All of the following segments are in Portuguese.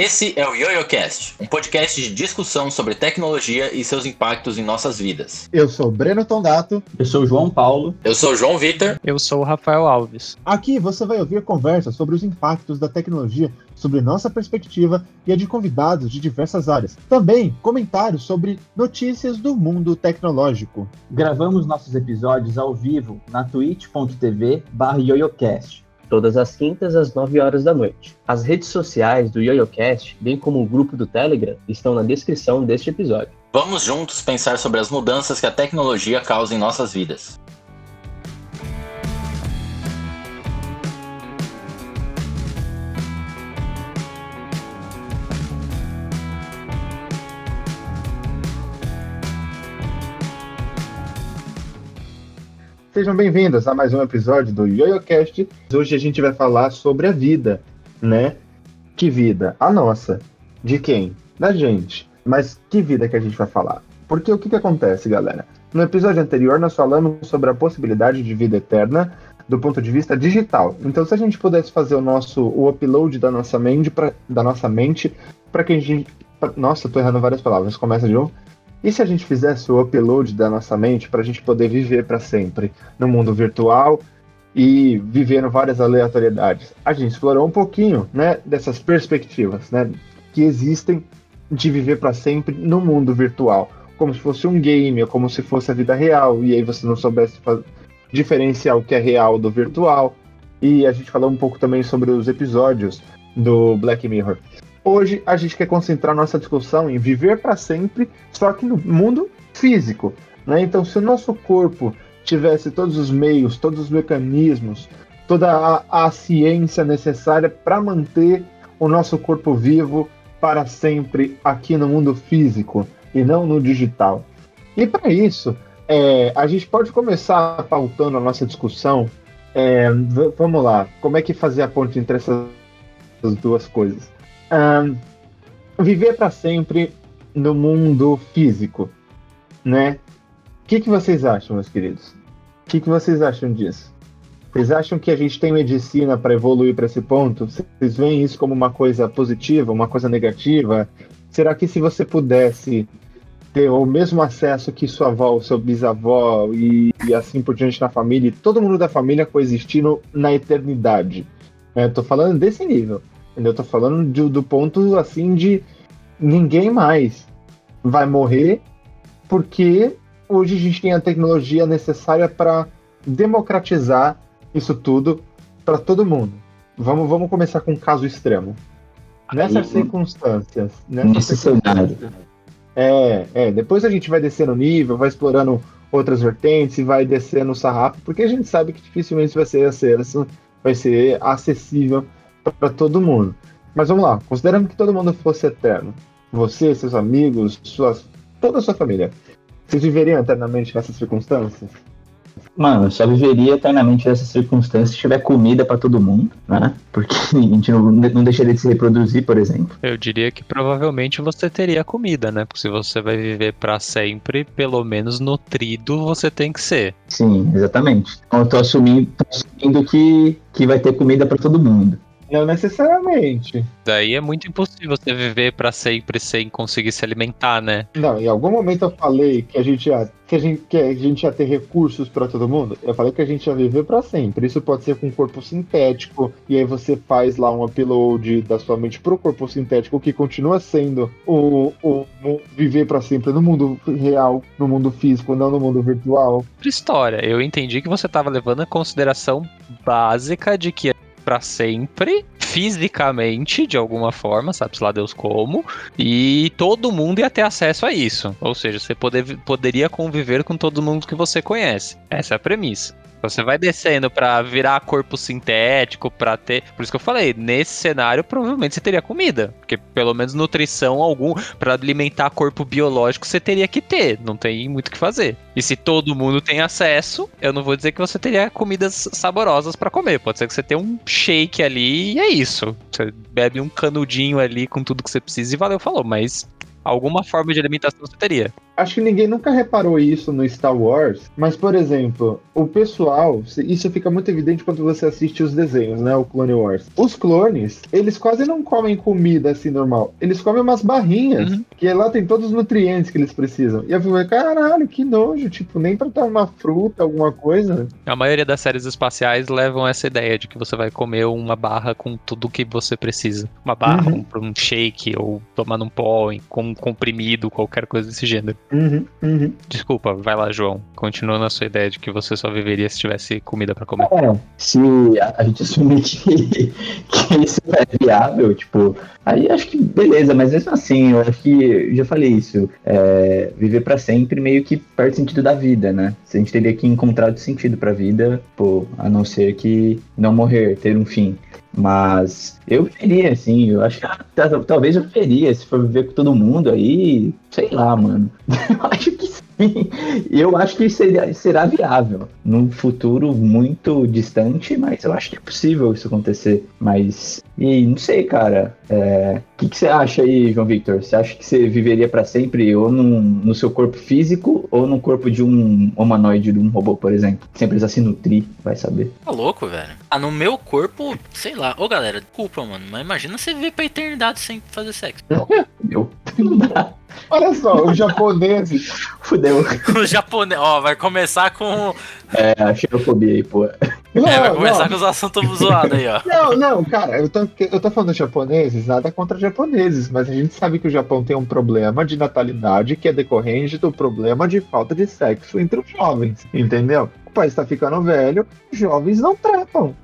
Esse é o YoYoCast, um podcast de discussão sobre tecnologia e seus impactos em nossas vidas. Eu sou Breno Tondato. Eu sou o João Paulo. Eu sou o João Vitor. Eu sou o Rafael Alves. Aqui você vai ouvir conversas sobre os impactos da tecnologia, sobre nossa perspectiva e a de convidados de diversas áreas. Também comentários sobre notícias do mundo tecnológico. Gravamos nossos episódios ao vivo na twitch.tv/yoyocast todas as quintas às 9 horas da noite. As redes sociais do YoYoCast, bem como o grupo do Telegram, estão na descrição deste episódio. Vamos juntos pensar sobre as mudanças que a tecnologia causa em nossas vidas. Sejam bem-vindos a mais um episódio do YoYoCast. Hoje a gente vai falar sobre a vida, né? Que vida? A nossa. De quem? Da gente. Mas que vida que a gente vai falar? Porque o que, que acontece, galera? No episódio anterior nós falamos sobre a possibilidade de vida eterna do ponto de vista digital. Então, se a gente pudesse fazer o nosso o upload da nossa mente para da nossa mente para que a gente pra, nossa, tô errando várias palavras. Começa de novo. E se a gente fizesse o upload da nossa mente para a gente poder viver para sempre no mundo virtual e vivendo várias aleatoriedades? A gente explorou um pouquinho, né, dessas perspectivas, né, que existem de viver para sempre no mundo virtual, como se fosse um game, ou como se fosse a vida real, e aí você não soubesse diferenciar o que é real do virtual. E a gente falou um pouco também sobre os episódios do Black Mirror. Hoje a gente quer concentrar nossa discussão em viver para sempre, só que no mundo físico. Né? Então, se o nosso corpo tivesse todos os meios, todos os mecanismos, toda a, a ciência necessária para manter o nosso corpo vivo para sempre aqui no mundo físico e não no digital. E para isso, é, a gente pode começar pautando a nossa discussão. É, vamos lá, como é que fazer a ponte entre essas duas coisas? Um, viver para sempre no mundo físico, né? O que, que vocês acham, meus queridos? O que, que vocês acham disso? Vocês acham que a gente tem medicina para evoluir para esse ponto? Vocês veem isso como uma coisa positiva, uma coisa negativa? Será que se você pudesse ter o mesmo acesso que sua avó, seu bisavó e, e assim por diante na família, e todo mundo da família coexistindo na eternidade? Tô falando desse nível. Eu tô falando de, do ponto assim de ninguém mais vai morrer, porque hoje a gente tem a tecnologia necessária para democratizar isso tudo para todo mundo. Vamos, vamos começar com um caso extremo. Nessas circunstâncias. Nessas Nesse circunstâncias. É, é, depois a gente vai descendo o nível, vai explorando outras vertentes, vai descendo o sarrafo, porque a gente sabe que dificilmente vai ser vai ser acessível para todo mundo. Mas vamos lá, considerando que todo mundo fosse eterno, você, seus amigos, suas, toda a sua família, vocês viveriam eternamente nessas circunstâncias? Mano, eu só viveria eternamente nessas circunstâncias se tiver comida para todo mundo, né? Porque a gente não, não deixaria de se reproduzir, por exemplo. Eu diria que provavelmente você teria comida, né? Porque se você vai viver para sempre, pelo menos nutrido você tem que ser. Sim, exatamente. Então eu tô assumindo, tô assumindo que, que vai ter comida para todo mundo. Não necessariamente. Daí é muito impossível você viver para sempre sem conseguir se alimentar, né? Não, em algum momento eu falei que a gente ia, que a gente, que a gente ia ter recursos para todo mundo. Eu falei que a gente ia viver para sempre. Isso pode ser com um corpo sintético, e aí você faz lá um upload da sua mente pro corpo sintético, que continua sendo o, o, o viver para sempre no mundo real, no mundo físico, não no mundo virtual. História, eu entendi que você estava levando em consideração básica de que para sempre, fisicamente, de alguma forma, sabe-se lá Deus como, e todo mundo ia ter acesso a isso. Ou seja, você poder, poderia conviver com todo mundo que você conhece. Essa é a premissa. Você vai descendo para virar corpo sintético, para ter. Por isso que eu falei, nesse cenário provavelmente você teria comida, porque pelo menos nutrição algum para alimentar corpo biológico você teria que ter, não tem muito o que fazer. E se todo mundo tem acesso, eu não vou dizer que você teria comidas saborosas para comer, pode ser que você tenha um shake ali e é isso. Você bebe um canudinho ali com tudo que você precisa e valeu, falou, mas alguma forma de alimentação você teria. Acho que ninguém nunca reparou isso no Star Wars, mas, por exemplo, o pessoal, isso fica muito evidente quando você assiste os desenhos, né? O Clone Wars. Os clones, eles quase não comem comida assim normal. Eles comem umas barrinhas, Uhum. que lá tem todos os nutrientes que eles precisam. E eu falei, caralho, que nojo, tipo, nem pra dar uma fruta, alguma coisa. A maioria das séries espaciais levam essa ideia de que você vai comer uma barra com tudo que você precisa. Uma barra, Uhum. um, um shake, ou tomar num pó, com um comprimido, qualquer coisa desse gênero. Uhum, uhum. Desculpa, vai lá, João. Continua na sua ideia de que você só viveria se tivesse comida pra comer. É, se a, gente assumir que, que isso é viável, tipo, aí acho que beleza, mas mesmo assim, eu acho que, já falei isso, é, viver pra sempre meio que perde sentido da vida, né? A gente teria que encontrar outro sentido pra vida, pô, a não ser que não morrer, ter um fim. Mas eu viveria, assim, eu acho que talvez eu viveria, se for viver com todo mundo aí, sei lá, mano. Eu acho que. Eu acho que seria, será viável num futuro muito distante, mas eu acho que é possível isso acontecer. Mas, e não sei, cara. é, O que, que você acha aí, João Victor? Você acha que você viveria pra sempre ou num, no seu corpo físico ou no corpo de um humanoide, de um robô, por exemplo? Sem precisar se nutrir, vai saber. Tá louco, velho. Ah, no meu corpo, sei lá. Ô, galera, desculpa, mano. Mas imagina você viver pra eternidade sem fazer sexo. Meu, não dá. Olha só, os japoneses. Fudeu. O japonês, ó, vai começar com. É, a xenofobia aí, pô. Não, é, vai começar não. com os assuntos zoados aí, ó. Não, não, cara, eu tô, eu tô falando japoneses, nada contra japoneses, mas a gente sabe que o Japão tem um problema de natalidade que é decorrente do problema de falta de sexo entre os jovens, entendeu? O país tá ficando velho, os jovens não trepam.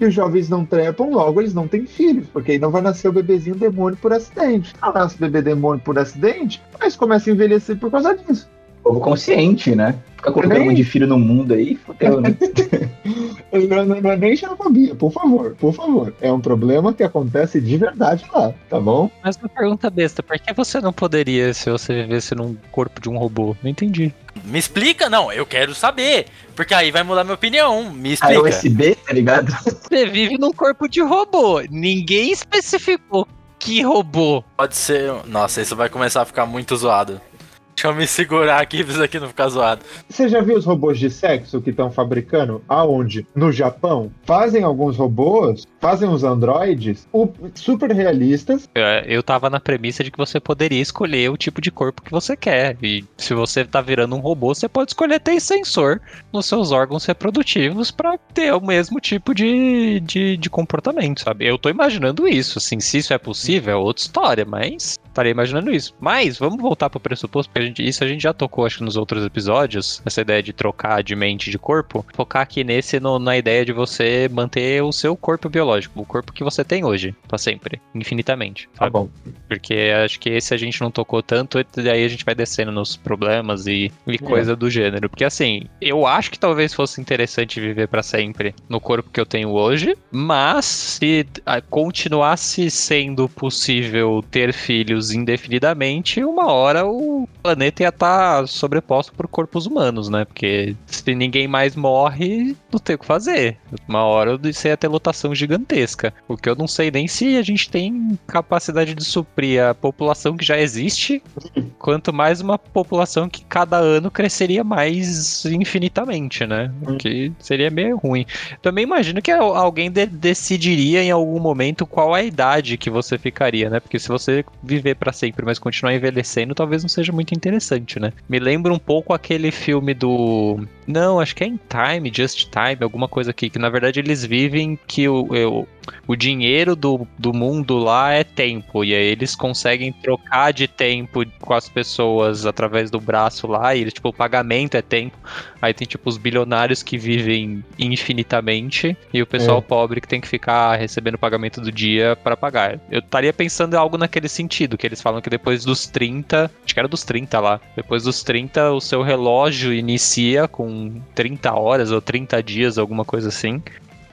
E os jovens não trepam, logo eles não têm filhos, porque aí não vai nascer o bebezinho demônio por acidente. Não nasce bebê demônio por acidente, mas começa a envelhecer por causa disso. Povo consciente, né? Ficar colocando um monte de filho no mundo aí, fudeu, né? Não, não- não é nem xenofobia, por favor, por favor. É um problema que acontece de verdade lá, tá bom? Mas uma pergunta besta, por que você não poderia se você vivesse num corpo de um robô? Não entendi. Me explica? Não, eu quero saber. Porque aí vai mudar minha opinião. Me A explica. USB, tá ligado? Você vive num corpo de robô. Ninguém especificou que robô. Pode ser. Nossa, isso vai começar a ficar muito zoado. Deixa eu me segurar aqui pra isso aqui não ficar zoado. Você já viu os robôs de sexo que estão fabricando? Aonde? No Japão? Fazem alguns robôs, fazem uns androides o- super realistas. É, Eu tava na premissa de que você poderia escolher o tipo de corpo que você quer. E se você tá virando um robô, você pode escolher ter sensor nos seus órgãos reprodutivos pra ter o mesmo tipo de, de, de comportamento, sabe? Eu tô imaginando isso, assim, se isso é possível é outra história, mas estaria imaginando isso. Mas vamos voltar pro pressuposto, porque a gente, isso a gente já tocou, acho que nos outros episódios, essa ideia de trocar de mente e de corpo. Focar aqui nesse, no- na ideia de você manter o seu corpo biológico, o corpo que você tem hoje, pra sempre, infinitamente. Tá bom. Porque acho que esse a gente não tocou tanto, e daí a gente vai descendo nos problemas e, É. e coisa do gênero. Porque assim, eu acho que talvez fosse interessante viver pra sempre no corpo que eu tenho hoje, mas se continuasse sendo possível ter filhos indefinidamente, uma hora o planeta ia estar sobreposto por corpos humanos, né? Porque se ninguém mais morre, não tem o que fazer. Uma hora você ia ter lotação gigantesca. O que eu não sei nem se a gente tem capacidade de suprir a população que já existe, quanto mais uma população que cada ano cresceria mais infinitamente, né? O que seria meio ruim. Também imagino que al- alguém de- decidiria em algum momento qual a idade que você ficaria, né? Porque se você viver pra sempre, mas continuar envelhecendo, talvez não seja muito interessante, né? Me lembra um pouco aquele filme do. Não, acho que é em Time, Just Time, alguma coisa aqui, que na verdade eles vivem que o, o, o dinheiro do, do mundo lá é tempo, e aí eles conseguem trocar de tempo com as pessoas através do braço lá, e tipo, o pagamento é tempo. Aí tem tipo os bilionários que vivem infinitamente e o pessoal É. pobre que tem que ficar recebendo o pagamento do dia para pagar. Eu estaria pensando em algo naquele sentido, que eles falam que depois dos 30, acho que era dos 30 lá, depois dos 30 o seu relógio inicia com 30 horas ou 30 dias, alguma coisa assim.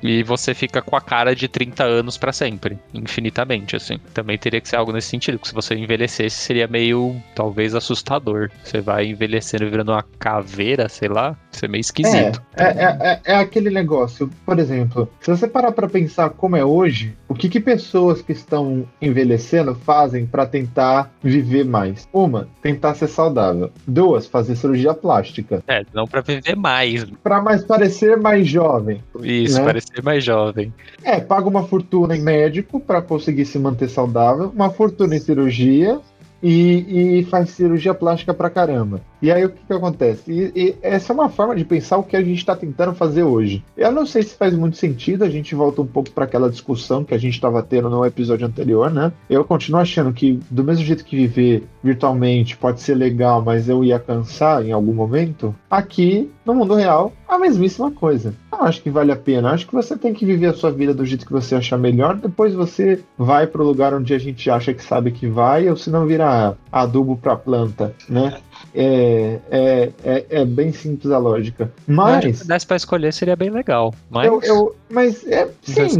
E você fica com a cara de 30 anos pra sempre, infinitamente, assim. Também teria que ser algo nesse sentido, porque se você envelhecesse seria meio, talvez, assustador. Você vai envelhecendo virando uma caveira, sei lá, isso é meio esquisito. É, é, é, é aquele negócio, por exemplo, se você parar pra pensar como é hoje, o que, que pessoas que estão envelhecendo fazem pra tentar viver mais? Uma, tentar ser saudável. Duas, fazer cirurgia plástica. É, não pra viver mais. Pra mais parecer mais jovem. Isso, Né? parecer mais jovem. É, paga uma fortuna em médico pra conseguir se manter saudável, uma fortuna em cirurgia e, e faz cirurgia plástica pra caramba. E aí o que, que acontece? E, e essa é uma forma de pensar o que a gente está tentando fazer hoje. Eu não sei se faz muito sentido, a gente volta um pouco para aquela discussão que a gente estava tendo no episódio anterior, né? Eu continuo achando que, do mesmo jeito que viver virtualmente pode ser legal, mas eu ia cansar em algum momento, aqui, no mundo real, a mesmíssima coisa. Eu acho que vale a pena. Acho que você tem que viver a sua vida do jeito que você achar melhor, depois você vai pro lugar onde a gente acha que sabe que vai, ou se não vira adubo para planta, né? É, é, é, é bem simples a lógica. Mas. Se desse pra escolher, seria bem legal. Mas. Eu, eu, mas é, sim,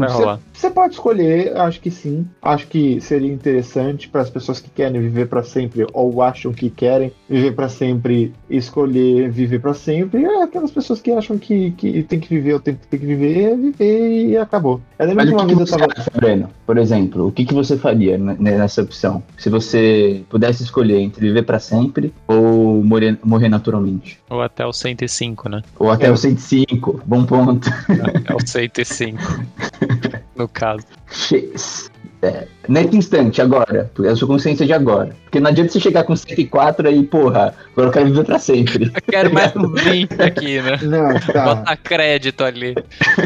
você, pode escolher, acho que sim. Acho que seria interessante para as pessoas que querem viver para sempre ou acham que querem viver para sempre, escolher viver para sempre. E aquelas pessoas que acham que, que tem que viver o tempo que tem que viver, viver e acabou. O uma que, vez eu você tava. Breno? Por exemplo, o que, que você faria nessa opção? Se você pudesse escolher entre viver pra sempre ou morrer, morrer naturalmente? Ou até o 105, né? Ou até É. o 105, bom ponto. Até o 105. no caso. X. É, nesse instante, agora. É a sua consciência de agora. Porque não adianta você chegar com 104 aí, porra, agora eu quero viver pra sempre. Eu quero mais uns 20 aqui, né? Não, tá. Botar crédito ali.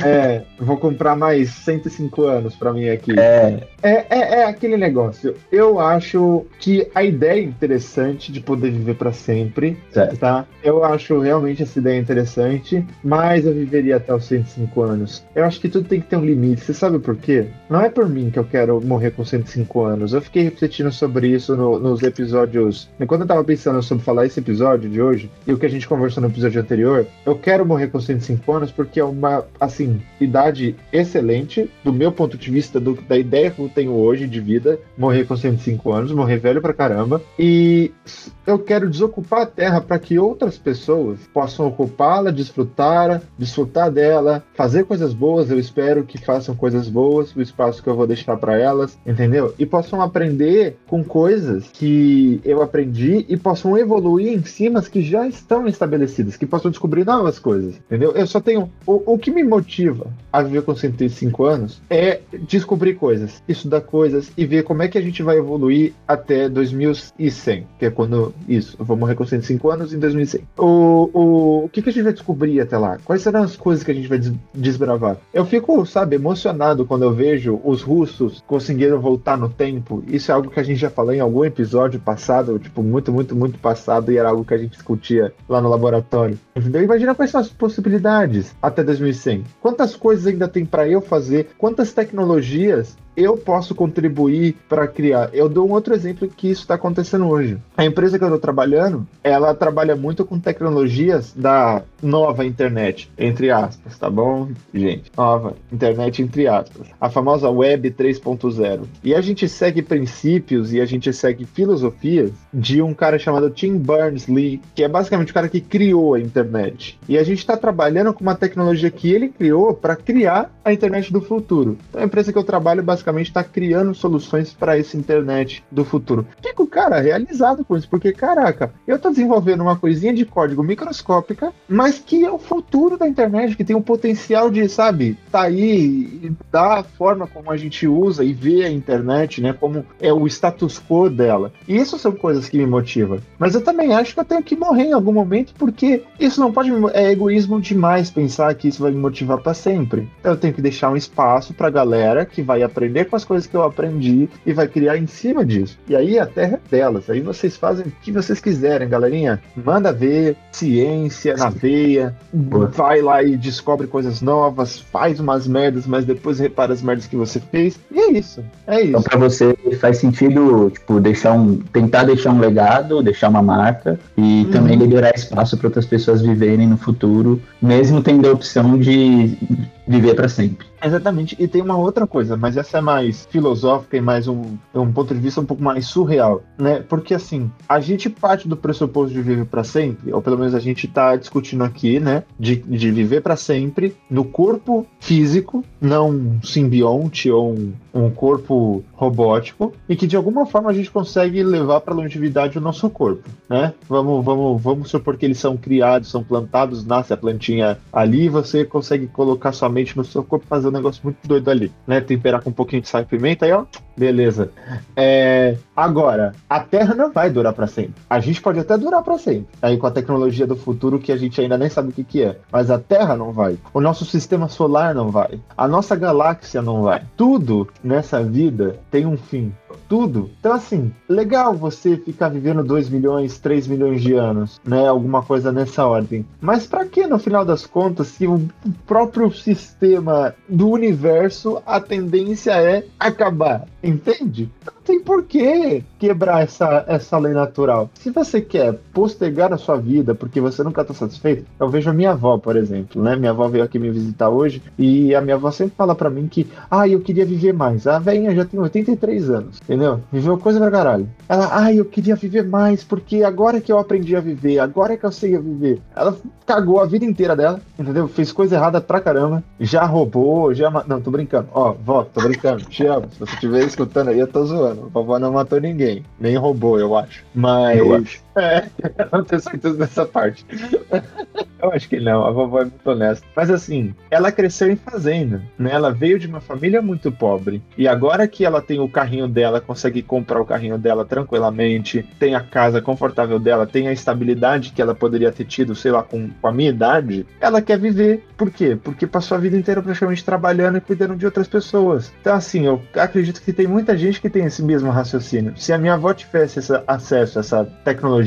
É, vou comprar mais 105 anos pra mim aqui. É, É, é, é aquele negócio. Eu acho que a ideia é interessante de poder viver pra sempre, Certo. tá? Eu acho realmente essa ideia interessante, mas eu viveria até os 105 anos. Eu acho que tudo tem que ter um limite. Você sabe por quê? Não é por mim que eu quero morrer com 105 anos. Eu fiquei refletindo sobre isso no- nos episódios. Enquanto eu tava pensando sobre falar esse episódio de hoje e o que a gente conversou no episódio anterior, eu quero morrer com 105 anos porque é uma, assim, idade excelente do meu ponto de vista, do- da ideia que eu tenho hoje de vida, morrer com 105 anos, morrer velho pra caramba. E eu quero desocupar a Terra para que outras pessoas possam ocupá-la, desfrutar, desfrutar dela, fazer coisas boas. Eu espero que façam coisas boas, o espaço que eu vou deixar para elas, entendeu? E possam aprender com coisas que eu aprendi e possam evoluir em cima que já estão estabelecidas, que possam descobrir novas coisas, entendeu? Eu só tenho. O, o que me motiva a viver com 105 anos é descobrir coisas, estudar coisas e ver como é que a gente vai evoluir até 2100, que é quando. Isso, eu vou morrer com 105 anos em 2100. O, o, o que, que a gente vai descobrir até lá? Quais serão as coisas que a gente vai des- desbravar? Eu fico, sabe, emocionado quando eu vejo os russos conseguiram voltar no tempo. Isso é algo que a gente já falou em algum episódio passado, tipo, muito, muito, muito passado, e era algo que a gente discutia lá no laboratório. Entendeu? Imagina quais são as possibilidades até 2100. Quantas coisas ainda tem para eu fazer? Quantas tecnologias eu posso contribuir para criar. Eu dou um outro exemplo que isso está acontecendo hoje. A empresa que eu estou trabalhando, ela trabalha muito com tecnologias da nova internet, entre aspas, tá bom, gente? Nova internet, entre aspas. A famosa Web 3.0. E a gente segue princípios e a gente segue filosofias de um cara chamado Tim Berners-Lee, que é basicamente o cara que criou a internet. E a gente está trabalhando com uma tecnologia que ele criou para criar a internet do futuro. Então a empresa que eu trabalho basicamente está criando soluções para essa internet do futuro. Fico, cara, realizado com isso, porque, caraca, eu tô desenvolvendo uma coisinha de código microscópica, mas que é o futuro da internet, que tem o potencial de, sabe, tá aí e dar a forma como a gente usa e vê a internet, né, como é o status quo dela. E isso são coisas que me motivam. Mas eu também acho que eu tenho que morrer em algum momento, porque isso não pode, é egoísmo demais pensar que isso vai me motivar para sempre. Então eu tenho que deixar um espaço pra galera que vai aprender com as coisas que eu aprendi e vai criar em cima disso. E aí a terra é delas. Aí vocês fazem o que vocês quiserem, galerinha. Manda ver, ciência na veia, Boa. vai lá e descobre coisas novas, faz umas merdas, mas depois repara as merdas que você fez. E é isso. É Então, isso. pra você faz sentido, tipo, deixar um, tentar deixar um legado, deixar uma marca e Uhum. também liberar espaço para outras pessoas viverem no futuro, mesmo tendo a opção de viver para sempre. Exatamente. E tem uma outra coisa, mas essa é mais filosófica e mais um, um ponto de vista um pouco mais surreal, né? Porque assim, a gente parte do pressuposto de viver para sempre, ou pelo menos a gente tá discutindo aqui, né? De, de viver para sempre no corpo físico, não um simbionte ou um, um corpo robótico, e que de alguma forma a gente consegue levar para longevidade o nosso corpo, né? Vamos, vamos, vamos supor que eles são criados, são plantados, nasce a plantinha ali, você consegue colocar sua mente no seu corpo fazer um negócio muito doido ali, né? Temperar com um pouquinho de sal e pimenta aí, ó. Beleza. É, agora, a Terra não vai durar para sempre. A gente pode até durar para sempre. Aí com a tecnologia do futuro que a gente ainda nem sabe o que, que é. Mas a Terra não vai. O nosso sistema solar não vai. A nossa galáxia não vai. Tudo nessa vida tem um fim tudo. Então, assim, legal você ficar vivendo 2 milhões, 3 milhões de anos, né? Alguma coisa nessa ordem. Mas para que, no final das contas, se o próprio sistema do universo, a tendência é acabar? Entende? Tem por que quebrar essa, essa lei natural. Se você quer postergar a sua vida porque você nunca está satisfeito, eu vejo a minha avó, por exemplo, né? Minha avó veio aqui me visitar hoje e a minha avó sempre fala para mim que, ah, eu queria viver mais. A velhinha já tem 83 anos, entendeu? Viveu coisa pra caralho. Ela, ah, eu queria viver mais porque agora que eu aprendi a viver, agora que eu sei a viver. Ela cagou a vida inteira dela, entendeu? Fez coisa errada pra caramba, já roubou, já. Não, tô brincando. Ó, vó, tô brincando. Te amo. Se você estiver escutando aí, eu tô zoando. A vovó não matou ninguém. Nem roubou, eu acho. Mas. Eu acho. É, eu não tenho certeza dessa parte. eu acho que não, a vovó é muito honesta. Mas assim, ela cresceu em fazenda, né? Ela veio de uma família muito pobre. E agora que ela tem o carrinho dela, consegue comprar o carrinho dela tranquilamente, tem a casa confortável dela, tem a estabilidade que ela poderia ter tido, sei lá, com, com a minha idade, ela quer viver. Por quê? Porque passou a vida inteira praticamente trabalhando e cuidando de outras pessoas. Então, assim, eu acredito que tem muita gente que tem esse mesmo raciocínio. Se a minha avó tivesse esse acesso a essa tecnologia,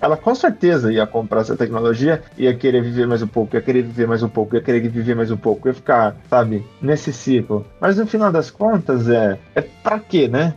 ela com certeza ia comprar essa tecnologia, ia querer viver mais um pouco, ia querer viver mais um pouco, ia querer viver mais um pouco, ia ficar, sabe, nesse ciclo. Mas no final das contas, é, é pra quê, né?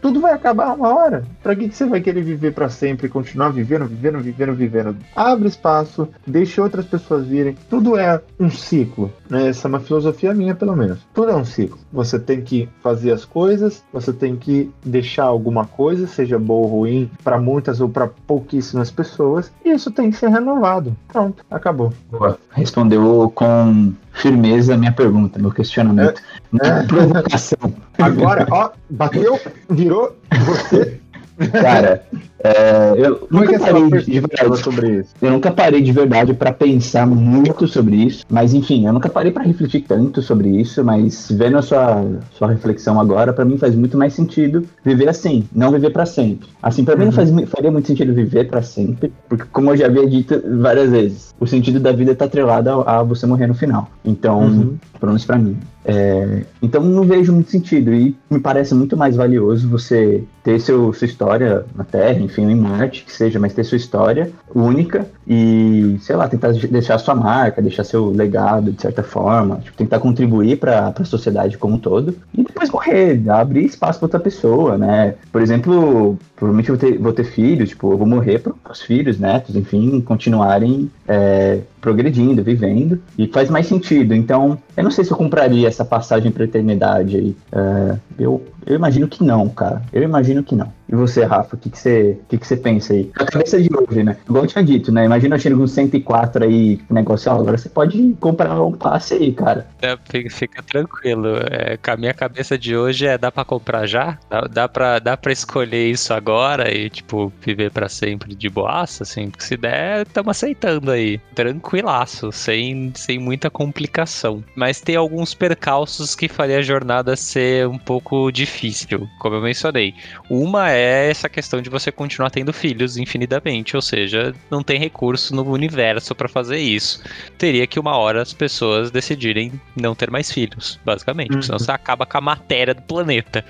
Tudo vai acabar uma hora. Pra que, que você vai querer viver para sempre, continuar vivendo, vivendo, vivendo, vivendo? Abre espaço, deixe outras pessoas virem. Tudo é um ciclo, né? Essa é uma filosofia minha, pelo menos. Tudo é um ciclo. Você tem que fazer as coisas, você tem que deixar alguma coisa, seja boa ou ruim, para muitas ou para pouquíssimas pessoas, e isso tem que ser renovado. Pronto, acabou. Boa. Respondeu com firmeza a minha pergunta, meu questionamento. É. Provocação. Agora, ó, bateu, virou, você Cara, é, eu Como é nunca é parei de verdade. sobre isso? Eu nunca parei de verdade para pensar muito sobre isso, mas enfim, eu nunca parei para refletir tanto sobre isso, mas vendo a sua, sua reflexão agora, para mim faz muito mais sentido viver assim, não viver para sempre. Assim, para mim não faz, faria muito sentido viver para sempre, porque como eu já havia dito várias vezes, o sentido da vida tá atrelado a, a você morrer no final. Então, Uhum. pelo menos para mim. É, então não vejo muito sentido e me parece muito mais valioso você ter seu, sua história na Terra, enfim, em Marte, que seja, mas ter sua história única e, sei lá, tentar deixar sua marca, deixar seu legado de certa forma, tipo, tentar contribuir para a sociedade como um todo e depois morrer, abrir espaço para outra pessoa, né? Por exemplo, provavelmente eu vou ter, vou ter filhos, tipo, eu vou morrer para os filhos, netos, enfim, continuarem é, progredindo, vivendo, e faz mais sentido. Então, eu não sei se eu compraria essa passagem para eternidade aí. É, eu, eu imagino que não, cara. Eu imagino que não. E você, Rafa, o que, que, você, que, que você pensa aí? A cabeça de hoje, né? Igual eu tinha dito, né? Imagina eu com 104 aí, negócio, ó, agora você pode comprar um passe aí, cara. É, fica, tranquilo. É, com a minha cabeça de hoje é dá pra comprar já? Dá, dá, pra, dá pra escolher isso agora e, tipo, viver pra sempre de boaça, assim? Porque se der, estamos aceitando aí. Tranquilaço, sem, sem muita complicação. Mas tem alguns percalços que faria a jornada ser um pouco difícil, como eu mencionei. Uma é essa questão de você continuar tendo filhos infinitamente, ou seja, não tem recurso no universo pra fazer isso. Teria que uma hora as pessoas decidirem não ter mais filhos, basicamente, porque senão você acaba com a matéria do planeta.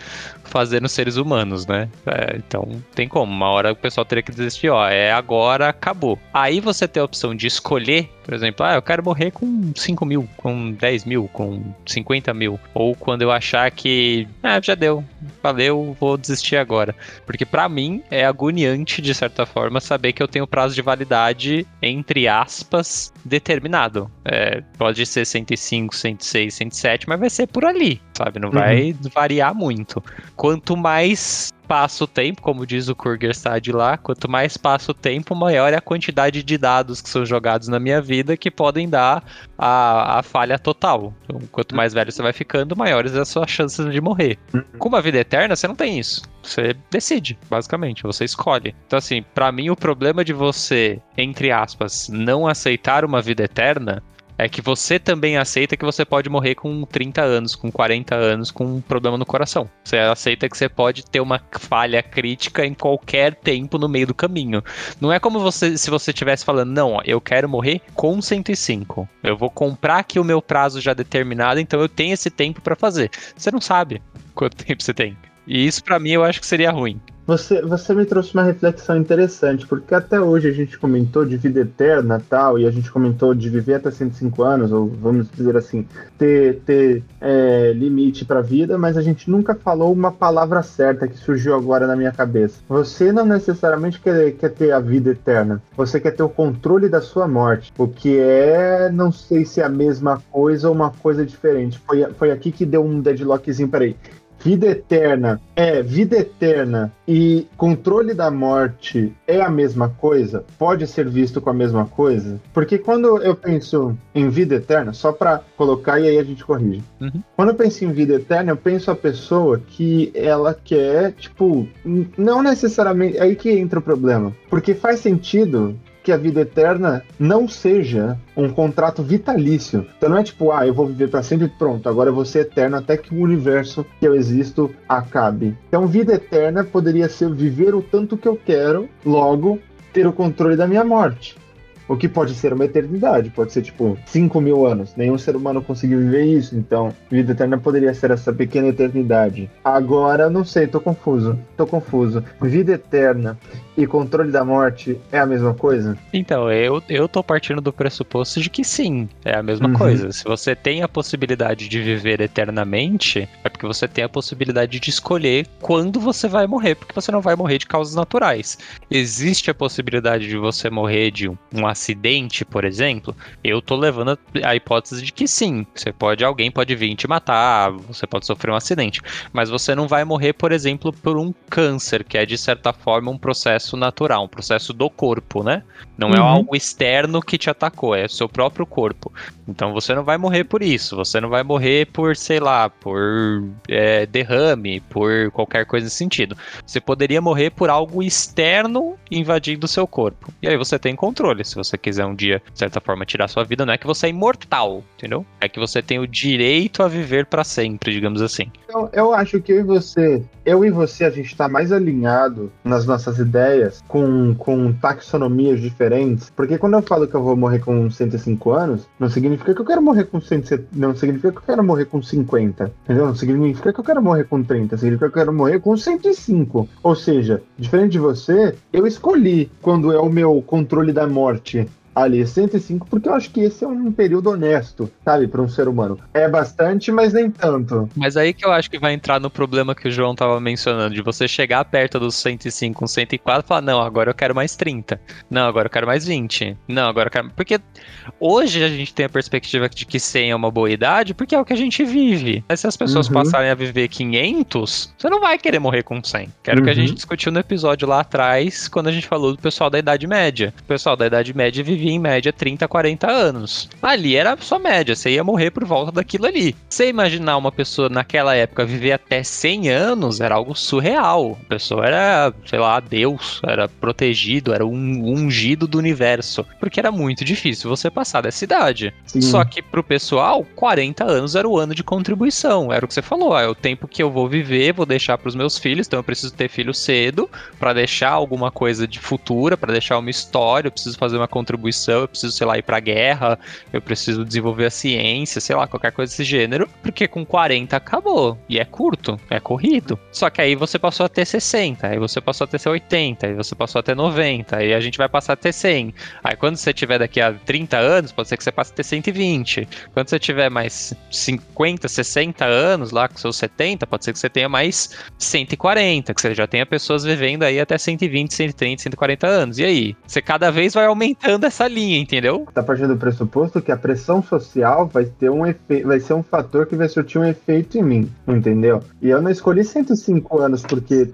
Fazer nos seres humanos, né? É, então tem como. Uma hora o pessoal teria que desistir, ó, é agora, acabou. Aí você tem a opção de escolher, por exemplo, ah, eu quero morrer com 5 mil, com 10 mil, com 50 mil. Ou quando eu achar que, ah, já deu, valeu, vou desistir agora. Porque para mim é agoniante, de certa forma, saber que eu tenho prazo de validade, entre aspas, determinado. É, pode ser 105, 106, 107, mas vai ser por ali, sabe? Não vai variar muito. Quanto mais passa o tempo, como diz o Kurgerstad lá, quanto mais passa o tempo, maior é a quantidade de dados que são jogados na minha vida que podem dar a, a falha total. Então, quanto mais velho você vai ficando, maiores as suas chances de morrer. Com uma vida eterna, você não tem isso. Você decide, basicamente, você escolhe. Então, assim, para mim, o problema de você, entre aspas, não aceitar uma vida eterna é que você também aceita que você pode morrer com 30 anos, com 40 anos, com um problema no coração. Você aceita que você pode ter uma falha crítica em qualquer tempo no meio do caminho. Não é como você se você estivesse falando, não, eu quero morrer com 105. Eu vou comprar aqui o meu prazo já determinado, então eu tenho esse tempo para fazer. Você não sabe quanto tempo você tem. E isso para mim eu acho que seria ruim. Você, você me trouxe uma reflexão interessante, porque até hoje a gente comentou de vida eterna tal, e a gente comentou de viver até 105 anos, ou vamos dizer assim, ter, ter é, limite para a vida, mas a gente nunca falou uma palavra certa que surgiu agora na minha cabeça. Você não necessariamente quer, quer ter a vida eterna, você quer ter o controle da sua morte, o que é, não sei se é a mesma coisa ou uma coisa diferente. Foi, foi aqui que deu um deadlockzinho, peraí vida eterna é vida eterna e controle da morte é a mesma coisa? Pode ser visto com a mesma coisa? Porque quando eu penso em vida eterna, só para colocar e aí a gente corrige. Uhum. Quando eu penso em vida eterna, eu penso a pessoa que ela quer, tipo, não necessariamente. Aí que entra o problema. Porque faz sentido que a vida eterna não seja um contrato vitalício. Então não é tipo, ah, eu vou viver para sempre pronto, agora eu vou ser eterno até que o universo que eu existo acabe. Então vida eterna poderia ser viver o tanto que eu quero, logo ter o controle da minha morte. O que pode ser uma eternidade, pode ser tipo 5 mil anos. Nenhum ser humano conseguiu viver isso, então vida eterna poderia ser essa pequena eternidade. Agora, não sei, tô confuso. Tô confuso. Vida eterna e controle da morte é a mesma coisa? Então, eu, eu tô partindo do pressuposto de que sim, é a mesma Uhum. coisa. Se você tem a possibilidade de viver eternamente, é porque você tem a possibilidade de escolher quando você vai morrer, porque você não vai morrer de causas naturais. Existe a possibilidade de você morrer de um, um acidente, por exemplo? Eu tô levando a, hipótese de que sim. Você pode, alguém pode vir te matar, você pode sofrer um acidente. Mas você não vai morrer, por exemplo, por um câncer, que é de certa forma um processo natural, um processo do corpo, né? Não é Uhum. algo externo que te atacou, é o seu próprio corpo. Então você não vai morrer por isso, você não vai morrer por, sei lá, por é, derrame, por qualquer coisa nesse sentido. Você poderia morrer por algo externo invadindo o seu corpo. E aí você tem controle. Se você quiser um dia, de certa forma, tirar sua vida, não é que você é imortal, entendeu? É que você tem o direito a viver pra sempre, digamos assim. Então, eu acho que eu e você, eu e você, a gente tá mais alinhado nas nossas ideias com, com taxonomias diferentes. Porque quando eu falo que eu vou morrer com 105 anos, não significa que eu quero morrer com 170, não significa que eu quero morrer com 50. Entendeu? Não significa que eu quero morrer com 30, significa que eu quero morrer com 105. Ou seja, diferente de você, eu escolhi quando é o meu controle da morte ali 105, porque eu acho que esse é um período honesto, sabe, para um ser humano. É bastante, mas nem tanto. Mas aí que eu acho que vai entrar no problema que o João tava mencionando, de você chegar perto dos 105, 104 e falar, não, agora eu quero mais 30. Não, agora eu quero mais 20. Não, agora eu quero. Porque hoje a gente tem a perspectiva de que 100 é uma boa idade, porque é o que a gente vive. Mas se as pessoas Uhum. passarem a viver 500, você não vai querer morrer com 100. Que era o que a Uhum. gente discutiu no episódio lá atrás, quando a gente falou do pessoal da Idade Média. O pessoal da Idade Média vivia em média 30, 40 anos. Ali era só média, você ia morrer por volta daquilo ali. Você imaginar uma pessoa naquela época viver até 100 anos era algo surreal. A pessoa era, sei lá, Deus, era protegido, era um ungido do universo. Porque era muito difícil você passar dessa idade. Sim. Só que pro pessoal, 40 anos era o ano de contribuição. Era o que você falou, ah, é o tempo que eu vou viver, vou deixar pros meus filhos, então eu preciso ter filho cedo pra deixar alguma coisa de futura, pra deixar uma história, eu preciso fazer uma contribuição profissão, eu preciso, sei lá, ir pra guerra, eu preciso desenvolver a ciência, sei lá, qualquer coisa desse gênero, porque com 40 acabou. E é curto, é corrido. Só que aí você passou a ter 60, aí você passou a ter 80, aí você passou a ter 90, aí a gente vai passar a ter 100. Aí quando você tiver daqui a 30 anos, pode ser que você passe a ter 120. Quando você tiver mais 50, 60 anos, lá com seus 70, pode ser que você tenha mais 140, que você já tenha pessoas vivendo aí até 120, 130, 140 anos. E aí? Você cada vez vai aumentando essa linha, entendeu? Tá partindo do pressuposto que a pressão social vai ter um efeito, vai ser um fator que vai surtir um efeito em mim, entendeu? E eu não escolhi 105 anos porque,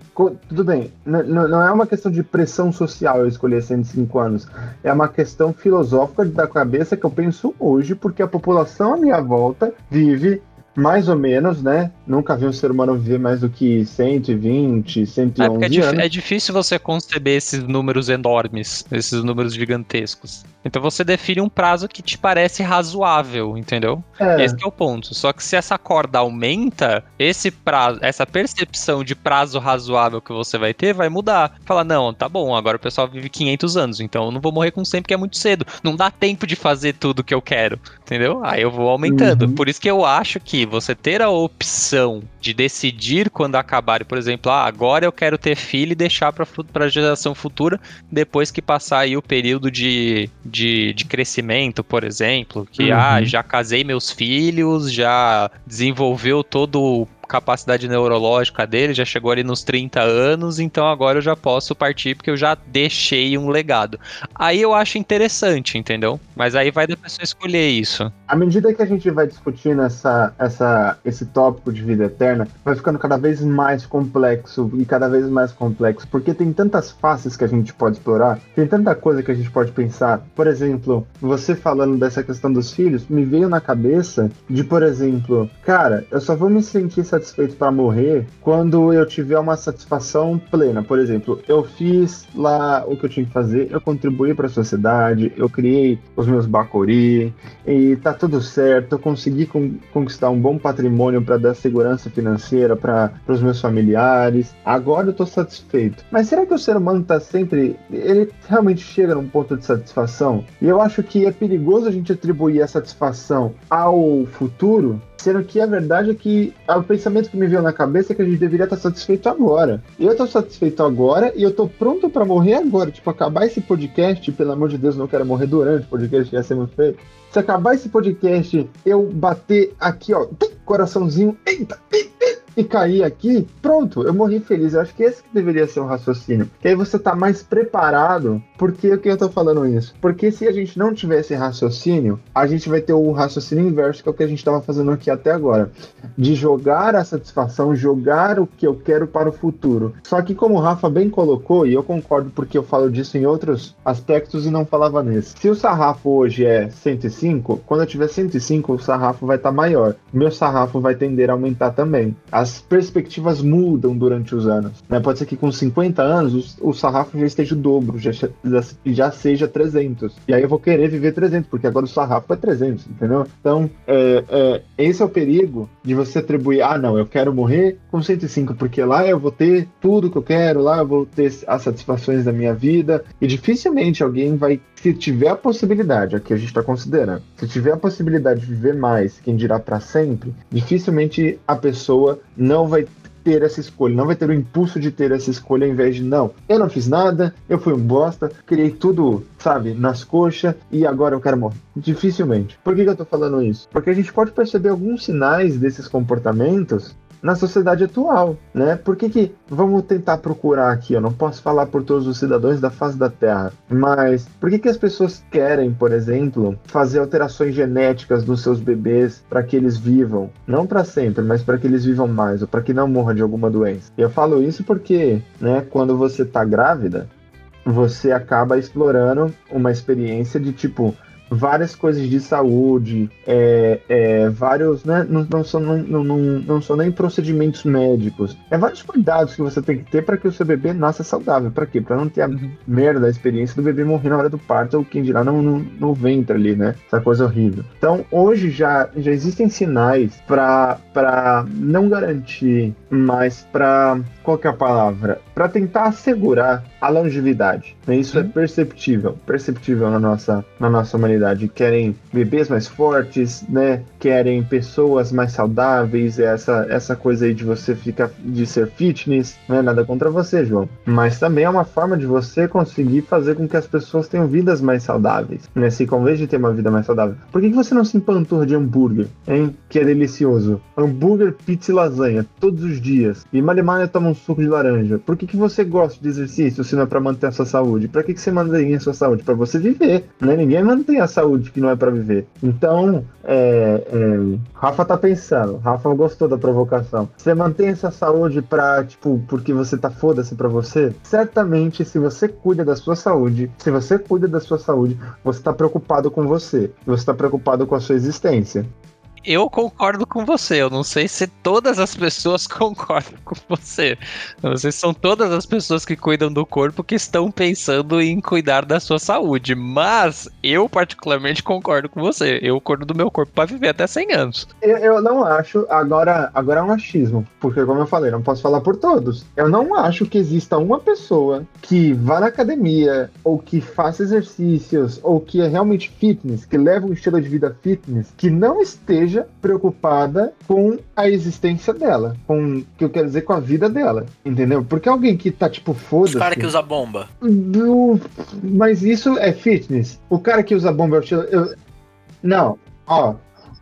tudo bem, não é uma questão de pressão social eu escolher 105 anos, é uma questão filosófica da cabeça que eu penso hoje, porque a população à minha volta vive mais ou menos, né? Nunca vi um ser humano viver mais do que 120, 111 é, é anos. É difícil você conceber esses números enormes, esses números gigantescos. Então você define um prazo que te parece razoável, entendeu? É. Esse é o ponto. Só que se essa corda aumenta, esse prazo, essa percepção de prazo razoável que você vai ter vai mudar. Fala, não, tá bom, agora o pessoal vive 500 anos, então eu não vou morrer com 100 porque é muito cedo. Não dá tempo de fazer tudo que eu quero, entendeu? Aí eu vou aumentando. Uhum. Por isso que eu acho que você ter a opção de decidir quando acabar, por exemplo, ah, agora eu quero ter filho e deixar para a geração futura, depois que passar aí o período de, de, de crescimento, por exemplo, que ah, uhum. ah, já casei meus filhos, já desenvolveu todo o capacidade neurológica dele, já chegou ali nos 30 anos, então agora eu já posso partir porque eu já deixei um legado. Aí eu acho interessante, entendeu? Mas aí vai da pessoa escolher isso. À medida que a gente vai discutindo essa, essa, esse tópico de vida eterna, vai ficando cada vez mais complexo e cada vez mais complexo, porque tem tantas faces que a gente pode explorar, tem tanta coisa que a gente pode pensar. Por exemplo, você falando dessa questão dos filhos, me veio na cabeça de, por exemplo, cara, eu só vou me sentir satisfeito para morrer quando eu tiver uma satisfação plena. Por exemplo, eu fiz lá o que eu tinha que fazer, eu contribuí para a sociedade, eu criei os meus bacori e tá tudo certo, eu consegui conquistar um bom patrimônio para dar segurança financeira para os meus familiares. Agora eu tô satisfeito. Mas será que o ser humano tá sempre ele realmente chega num ponto de satisfação? E eu acho que é perigoso a gente atribuir a satisfação ao futuro Sendo que a verdade é que o pensamento que me veio na cabeça é que a gente deveria estar satisfeito agora. Eu estou satisfeito agora e eu estou pronto para morrer agora. Tipo, acabar esse podcast, pelo amor de Deus, não quero morrer durante o podcast, ia ser muito feio. Se acabar esse podcast, eu bater aqui, ó, coraçãozinho, eita, eita, e cair aqui, pronto, eu morri feliz. Eu acho que esse que deveria ser o raciocínio. Que aí você tá mais preparado. Por que, que eu tô falando isso? Porque se a gente não tivesse raciocínio, a gente vai ter o raciocínio inverso, que é o que a gente tava fazendo aqui até agora. De jogar a satisfação, jogar o que eu quero para o futuro. Só que como o Rafa bem colocou, e eu concordo porque eu falo disso em outros aspectos e não falava nesse. Se o sarrafo hoje é 105, quando eu tiver 105, o sarrafo vai estar tá maior. Meu sarrafo vai tender a aumentar também. A as perspectivas mudam durante os anos. Né? Pode ser que com 50 anos o, o sarrafo já esteja o dobro, já, já, seja 300. E aí eu vou querer viver 300, porque agora o sarrafo é 300, entendeu? Então, é, é, esse é o perigo de você atribuir, ah, não, eu quero morrer com 105, porque lá eu vou ter tudo que eu quero, lá eu vou ter as satisfações da minha vida, e dificilmente alguém vai, se tiver a possibilidade, aqui a gente está considerando, se tiver a possibilidade de viver mais, quem dirá para sempre, dificilmente a pessoa não vai ter essa escolha, não vai ter o impulso de ter essa escolha ao invés de não, eu não fiz nada, eu fui um bosta, criei tudo, sabe, nas coxas e agora eu quero morrer. Dificilmente. Por que, que eu tô falando isso? Porque a gente pode perceber alguns sinais desses comportamentos na sociedade atual, né? Por que, que vamos tentar procurar aqui? Eu não posso falar por todos os cidadãos da face da Terra, mas por que, que as pessoas querem, por exemplo, fazer alterações genéticas nos seus bebês para que eles vivam, não para sempre, mas para que eles vivam mais ou para que não morram de alguma doença? Eu falo isso porque, né? Quando você tá grávida, você acaba explorando uma experiência de tipo várias coisas de saúde, é, é, vários, né, não, não, são, não, não, não, são nem procedimentos médicos, é vários cuidados que você tem que ter para que o seu bebê nasça saudável. Para quê? Para não ter a merda da experiência do bebê morrer na hora do parto ou quem dirá no, no, no ventre ali, né? Essa coisa horrível. Então, hoje já, já existem sinais para não garantir, mas para qual que é a palavra? Para tentar assegurar a longevidade. Né? Isso é perceptível, perceptível na nossa, na nossa humanidade. Querem bebês mais fortes, né? Querem pessoas mais saudáveis. Essa, essa coisa aí de você ficar de ser fitness, não é nada contra você, João. Mas também é uma forma de você conseguir fazer com que as pessoas tenham vidas mais saudáveis, né? Se convém de ter uma vida mais saudável. Por que, que você não se empanturra de hambúrguer, hein? Que é delicioso. Hambúrguer, pizza e lasanha, todos os dias. E Malemar toma um suco de laranja. Por que, que você gosta de exercício se não é pra manter a sua saúde? Pra que, que você mantém a sua saúde? Pra você viver, né? Ninguém mantém a saúde que não é pra viver. Então, é, é, Rafa tá pensando. Rafa gostou da provocação. Você mantém essa saúde pra, tipo, porque você tá foda-se pra você? Certamente, se você cuida da sua saúde, se você cuida da sua saúde, você tá preocupado com você. Você tá preocupado com a sua existência. Eu concordo com você. Eu não sei se todas as pessoas concordam com você. Não sei se são todas as pessoas que cuidam do corpo que estão pensando em cuidar da sua saúde. Mas eu, particularmente, concordo com você. Eu cuido do meu corpo para viver até 100 anos. Eu, eu não acho, agora, agora é um achismo, porque como eu falei, não posso falar por todos. Eu não acho que exista uma pessoa que vá na academia, ou que faça exercícios, ou que é realmente fitness, que leva um estilo de vida fitness, que não esteja preocupada com a existência dela, com o que eu quero dizer com a vida dela, entendeu? Porque alguém que tá tipo foda-se. caras que usam bomba. Do- Mas isso é fitness. O cara que usa bomba o eu- Não, ó.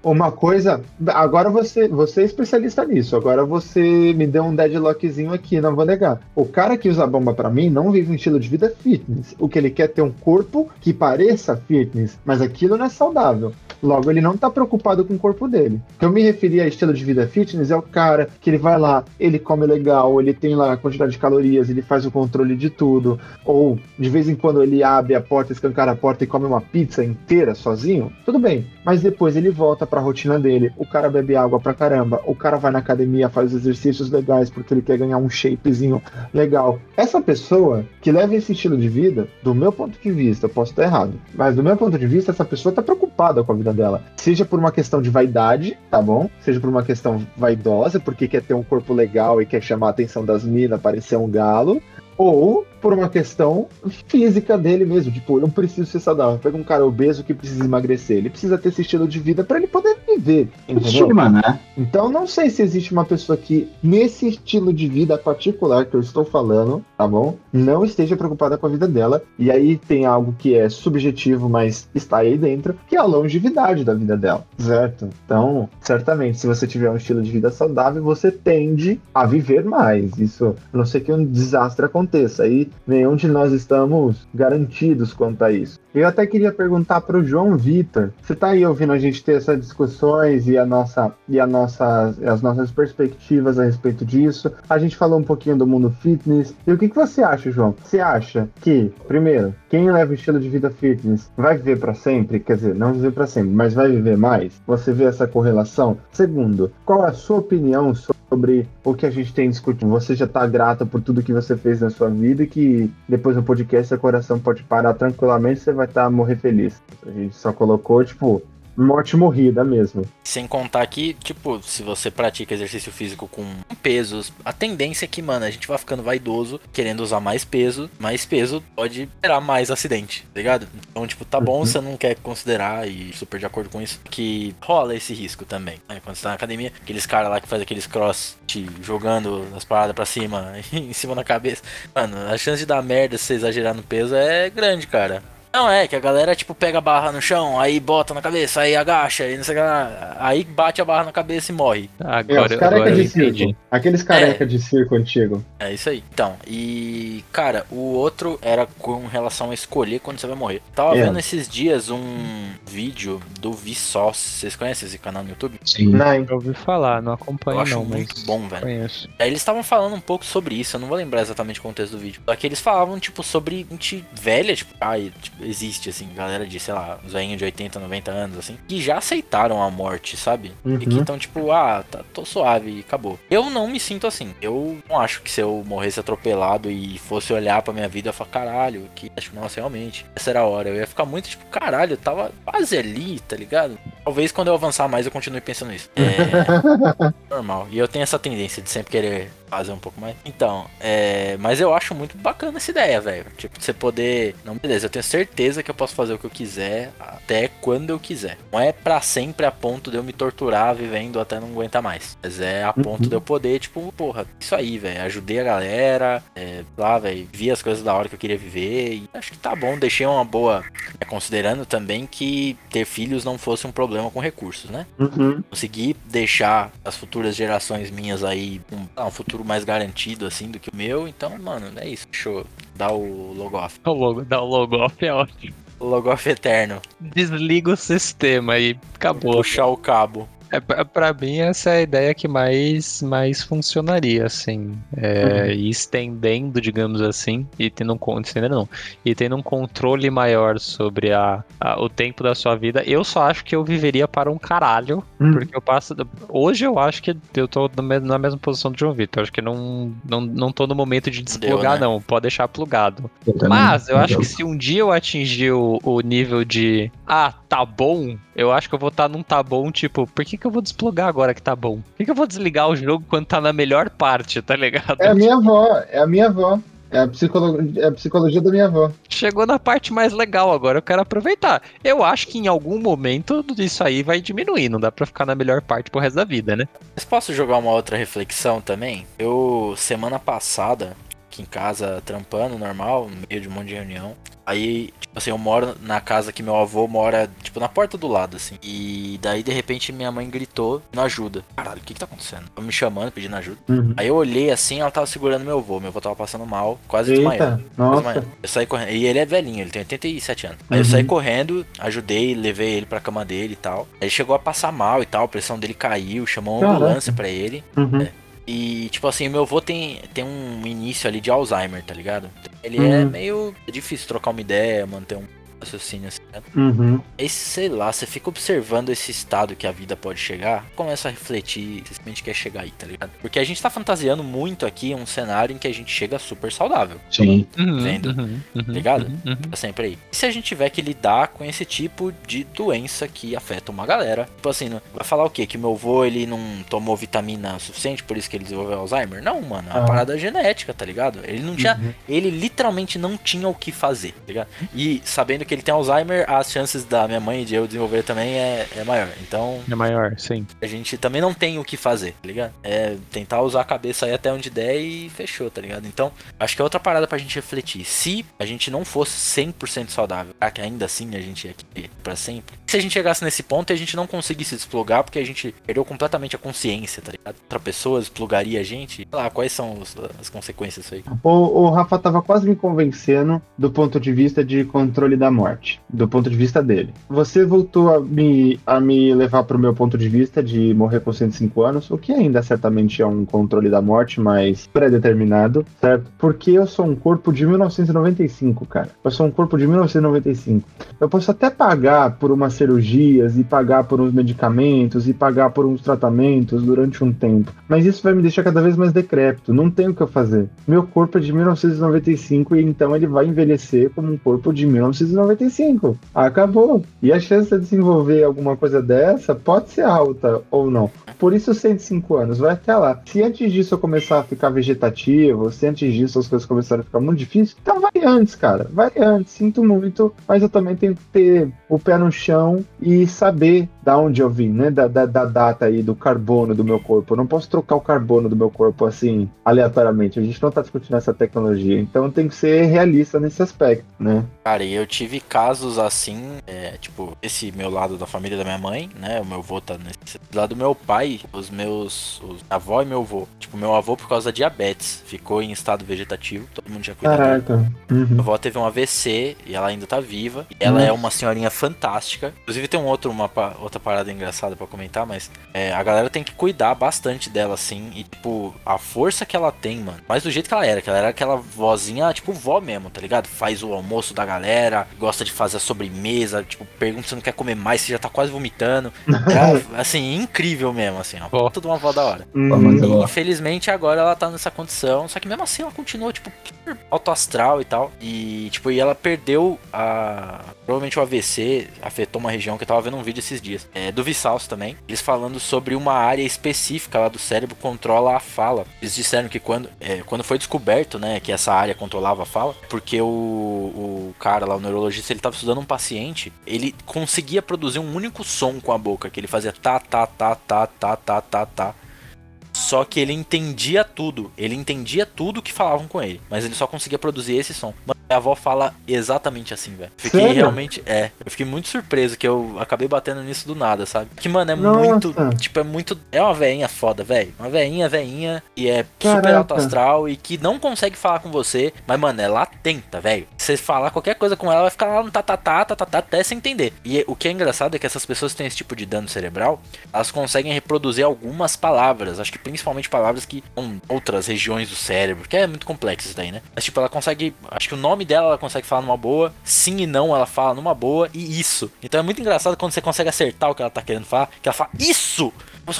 Uma coisa. Agora você, você é especialista nisso. Agora você me deu um deadlockzinho aqui, não vou negar. O cara que usa bomba pra mim não vive um estilo de vida fitness. O que ele quer é ter um corpo que pareça fitness, mas aquilo não é saudável. Logo, ele não tá preocupado com o corpo dele. O que eu me referi a estilo de vida fitness é o cara que ele vai lá, ele come legal, ele tem lá a quantidade de calorias, ele faz o controle de tudo. Ou de vez em quando ele abre a porta, escancara a porta e come uma pizza inteira sozinho. Tudo bem. Mas depois ele volta pra rotina dele. O cara bebe água pra caramba. O cara vai na academia, faz exercícios legais porque ele quer ganhar um shapezinho legal. Essa pessoa que leva esse estilo de vida, do meu ponto de vista, eu posso estar errado, mas do meu ponto de vista, essa pessoa tá preocupada com a vida dela. Seja por uma questão de vaidade, tá bom? Seja por uma questão vaidosa, porque quer ter um corpo legal e quer chamar a atenção das minas, parecer um galo. Ou por uma questão física dele mesmo. Tipo, eu não preciso ser saudável. Pega um cara obeso que precisa emagrecer. Ele precisa ter esse estilo de vida para ele poder viver. Estigma, né? Então não sei se existe uma pessoa que, nesse estilo de vida particular que eu estou falando, tá bom? Não esteja preocupada com a vida dela. E aí tem algo que é subjetivo, mas está aí dentro, que é a longevidade da vida dela, certo? Então, certamente, se você tiver um estilo de vida saudável, você tende a viver mais. Isso, a não ser que um desastre aconteça. Aí nenhum de nós estamos garantidos quanto a isso. Eu até queria perguntar para o João Vitor. Você está aí ouvindo a gente ter essas discussões e a nossa e a nossa, as nossas perspectivas a respeito disso. A gente falou um pouquinho do mundo fitness. E o que, que você acha, João? Você acha que, primeiro, quem leva o estilo de vida fitness vai viver para sempre? Quer dizer, não viver para sempre, mas vai viver mais? Você vê essa correlação? Segundo, qual a sua opinião sobre o que a gente tem discutido? Você já está grata por tudo que você fez na sua vida e que depois no podcast seu coração pode parar tranquilamente, você vai estar morrer feliz. A gente só colocou, tipo, morte morrida mesmo. Sem contar que, tipo, se você pratica exercício físico com pesos, a tendência é que, mano, a gente vai ficando vaidoso, querendo usar mais peso. Mais peso pode gerar mais acidente, tá ligado? Então, tipo, tá bom, Uhum. você não quer considerar, e super de acordo com isso, que rola esse risco também. Né? Quando você tá na academia, aqueles caras lá que faz aqueles cross te jogando as paradas pra cima, em cima da cabeça. Mano, a chance de dar merda se você exagerar no peso é grande, cara. Não, é que a galera, tipo, pega a barra no chão, aí bota na cabeça, aí agacha, aí não sei o que lá. Aí bate a barra na cabeça e morre. É, Agora, os careca agora eu de circo. Aqueles careca de circo antigo. É isso aí. Então, e. Cara, o outro era com relação a escolher quando você vai morrer. Tava É. vendo esses dias um vídeo do Vsauce. Vocês conhecem esse canal no YouTube? Sim. Não, Eu ouvi falar, não acompanho Eu acho não, mas muito bom, velho. conheço. Aí eles estavam falando um pouco sobre isso, eu não vou lembrar exatamente o contexto do vídeo. Só que eles falavam, tipo, sobre gente velha, tipo, ai, tipo, existe, assim, galera de, sei lá, velhinhos de 80, 90 anos, assim, que já aceitaram a morte, sabe? Uhum. E que estão tipo, ah, tá, tô suave e acabou. Eu não me sinto assim. Eu não acho que se eu morresse atropelado e fosse olhar pra minha vida, ia falar, caralho, que acho que nossa, realmente, essa era a hora. Eu ia ficar muito tipo, caralho, eu tava quase ali, tá ligado? Talvez quando eu avançar mais eu continue pensando nisso. É normal. E eu tenho essa tendência de sempre querer fazer um pouco mais. Então, é. Mas eu acho muito bacana essa ideia, velho. Tipo, você poder. Não, beleza, eu tenho certeza que eu posso fazer o que eu quiser até quando eu quiser. Não é pra sempre a ponto de eu me torturar vivendo até não aguentar mais. Mas é a ponto Uhum. de eu poder, tipo, porra, isso aí, velho. Ajudei a galera, é, lá, velho. Vi as coisas da hora que eu queria viver. E acho que tá bom. Deixei uma boa. é, considerando também que ter filhos não fosse um problema com recursos, né? Uhum. conseguir deixar as futuras gerações minhas aí um, um futuro mais garantido assim do que o meu. Então, mano, é isso. Show. Dá o logo off. O logo, dá o logo off é ótimo. O logo off eterno. Desliga o sistema e acabou. Puxar o cabo. É, pra, pra mim, essa é a ideia que mais, mais funcionaria, assim. É, E estendendo, digamos assim, e tendo um, estendendo não, e tendo um controle maior sobre a, a- o tempo da sua vida. Eu só acho que eu viveria para um caralho, Hum. porque eu passo. Hoje eu acho que eu tô na me- na mesma posição do João Vitor. Acho que não, não, não tô no momento de desplugar, né? não. Pode deixar plugado. Eu. Mas eu acho que se um dia eu atingir o, o nível de ah, tá bom, eu acho que eu vou estar num tá bom, tipo, por que, que eu vou desplugar agora que tá bom? Por que, que eu vou desligar o jogo quando tá na melhor parte, tá ligado? É a minha avó, é a minha avó. É a, é a psicologia da minha avó. Chegou na parte mais legal agora, eu quero aproveitar. Eu acho que em algum momento isso aí vai diminuir, não dá pra ficar na melhor parte pro resto da vida, né? Mas posso jogar uma outra reflexão também? Eu, semana passada, aqui em casa, trampando, normal, no meio de um monte de reunião. Aí, tipo assim, eu moro na casa que meu avô mora, tipo, na porta do lado, assim. E daí, de repente, minha mãe gritou, não ajuda. Caralho, o que que tá acontecendo? Tava me chamando, pedindo ajuda. Uhum. Aí eu olhei assim, ela tava segurando meu avô. Meu avô tava passando mal, quase desmaiou. Eu saí correndo. E ele é velhinho, ele tem 87 anos. Aí eu Uhum. saí correndo, ajudei, levei ele pra cama dele e tal. Aí ele chegou a passar mal e tal, a pressão dele caiu, chamou uma ambulância pra ele. Uhum. E, tipo assim, meu avô tem, tem um início ali de Alzheimer, tá ligado? Ele é Uhum. meio difícil trocar uma ideia, manter um raciocínio assim, né? Uhum. Aí, sei lá, você fica observando esse estado que a vida pode chegar, começa a refletir se realmente quer chegar aí, tá ligado? Porque a gente tá fantasiando muito aqui um cenário em que a gente chega super saudável, Sim. Vendo. Uhum, uhum, Ligado? uhum, uhum. tá sempre aí. E se a gente tiver que lidar com esse tipo de doença que afeta uma galera? Tipo assim, vai falar o quê? Que meu avô, ele não tomou vitamina suficiente, por isso que ele desenvolveu Alzheimer? Não, mano, é uma Ah. parada genética, tá ligado? Ele não tinha Uhum. ele literalmente não tinha o que fazer, tá ligado? E sabendo que ele tem Alzheimer, as chances da minha mãe e de eu desenvolver também é, é maior. Então É maior, sim. a gente também não tem o que fazer, tá ligado? É tentar usar a cabeça aí até onde der e fechou, tá ligado? Então acho que é outra parada pra gente refletir. Se a gente não fosse 100% saudável, será que ainda assim a gente ia querer pra sempre? Se a gente chegasse nesse ponto e a gente não conseguisse desplugar porque a gente perdeu completamente a consciência, tá ligado? Outra pessoa desplugaria a gente, sei lá, quais são os- as consequências disso aí? O, o Rafa tava quase me convencendo do ponto de vista de controle da morte, do ponto de vista dele. Você voltou a me, a me levar pro meu ponto de vista de morrer com 105 anos, o que ainda certamente é um controle da morte, mas pré-determinado, certo? Porque eu sou um corpo de 1995, cara. Eu sou um corpo de 1995. Eu posso até pagar por umas cirurgias e pagar por uns medicamentos e pagar por uns tratamentos durante um tempo, mas isso vai me deixar cada vez mais decrépito. Não tem o que eu fazer. Meu corpo é de 1995 e então ele vai envelhecer como um corpo de 1995. Acabou. E a chance de desenvolver alguma coisa dessa pode ser alta ou não. Por isso 105 anos, vai até lá. Se antes disso eu começar a ficar vegetativo, se antes disso as coisas começarem a ficar muito difíceis, então vai antes, cara. Vai antes. Sinto muito, mas eu também tenho que ter o pé no chão e saber da onde eu vim, né? Da, da, da data aí, do carbono do meu corpo. Eu não posso trocar o carbono do meu corpo assim, aleatoriamente. A gente não tá discutindo essa tecnologia. Então tem que ser realista nesse aspecto, né? Cara, e eu tive casos assim, é, tipo, esse meu lado da família da minha mãe, né? O meu avô tá nesse do lado do meu pai, os meus. Os, minha avó e meu avô. Tipo, meu avô, por causa da diabetes, ficou em estado vegetativo. Todo mundo já cuidou dele. Caraca. Uhum. Minha avó teve um AVC e ela ainda tá viva. E ela Nossa. é uma senhorinha fantástica. Inclusive tem um outro, uma outra parada engraçada pra comentar, mas é, a galera tem que cuidar bastante dela, assim. E, tipo, a força que ela tem, mano. Mas do jeito que ela era, que ela era aquela vozinha, tipo, vó mesmo, tá ligado? Faz o almoço, almoço da galera, gosta de fazer a sobremesa, tipo, pergunta se não quer comer mais, se já tá quase vomitando. Era, assim, incrível mesmo, assim, ó. Tudo uma avó da hora. Uhum. E, infelizmente agora ela tá nessa condição, só que mesmo assim ela continua, tipo, alto astral e tal. E, tipo, e ela perdeu a. Provavelmente o AVC afetou uma região que eu tava vendo um vídeo esses dias. É, do Vissalso também. Eles falando sobre uma área específica lá do cérebro controla a fala. Eles disseram que quando, é, quando foi descoberto, né, que essa área controlava a fala, porque o, o cara lá, o neurologista, ele tava estudando um paciente, ele conseguia produzir um único som com a boca, que ele fazia tá, tá, tá, tá, tá, tá, tá, tá. Só que ele entendia tudo. Ele entendia tudo que falavam com ele. Mas ele só conseguia produzir esse som. Mano, minha avó fala exatamente assim, velho. Fiquei Sério? realmente. É. Eu fiquei muito surpreso que eu acabei batendo nisso do nada, sabe? Que, mano, é Nossa. muito. Tipo, é muito. É uma veinha foda, velho. Uma veinha, veinha. E é super Caraca. alto astral. E que não consegue falar com você. Mas, mano, ela tenta, velho. Você falar qualquer coisa com ela, ela vai ficar lá no tatatá, tatatá, até sem entender. E o que é engraçado é que essas pessoas que têm esse tipo de dano cerebral, elas conseguem reproduzir algumas palavras. Acho que principalmente palavras que são outras regiões do cérebro, que é muito complexo isso daí, né? Mas tipo, ela consegue. Acho que o nome dela ela consegue falar numa boa, sim e não ela fala numa boa, e isso. Então é muito engraçado quando você consegue acertar o que ela tá querendo falar, que ela fala isso!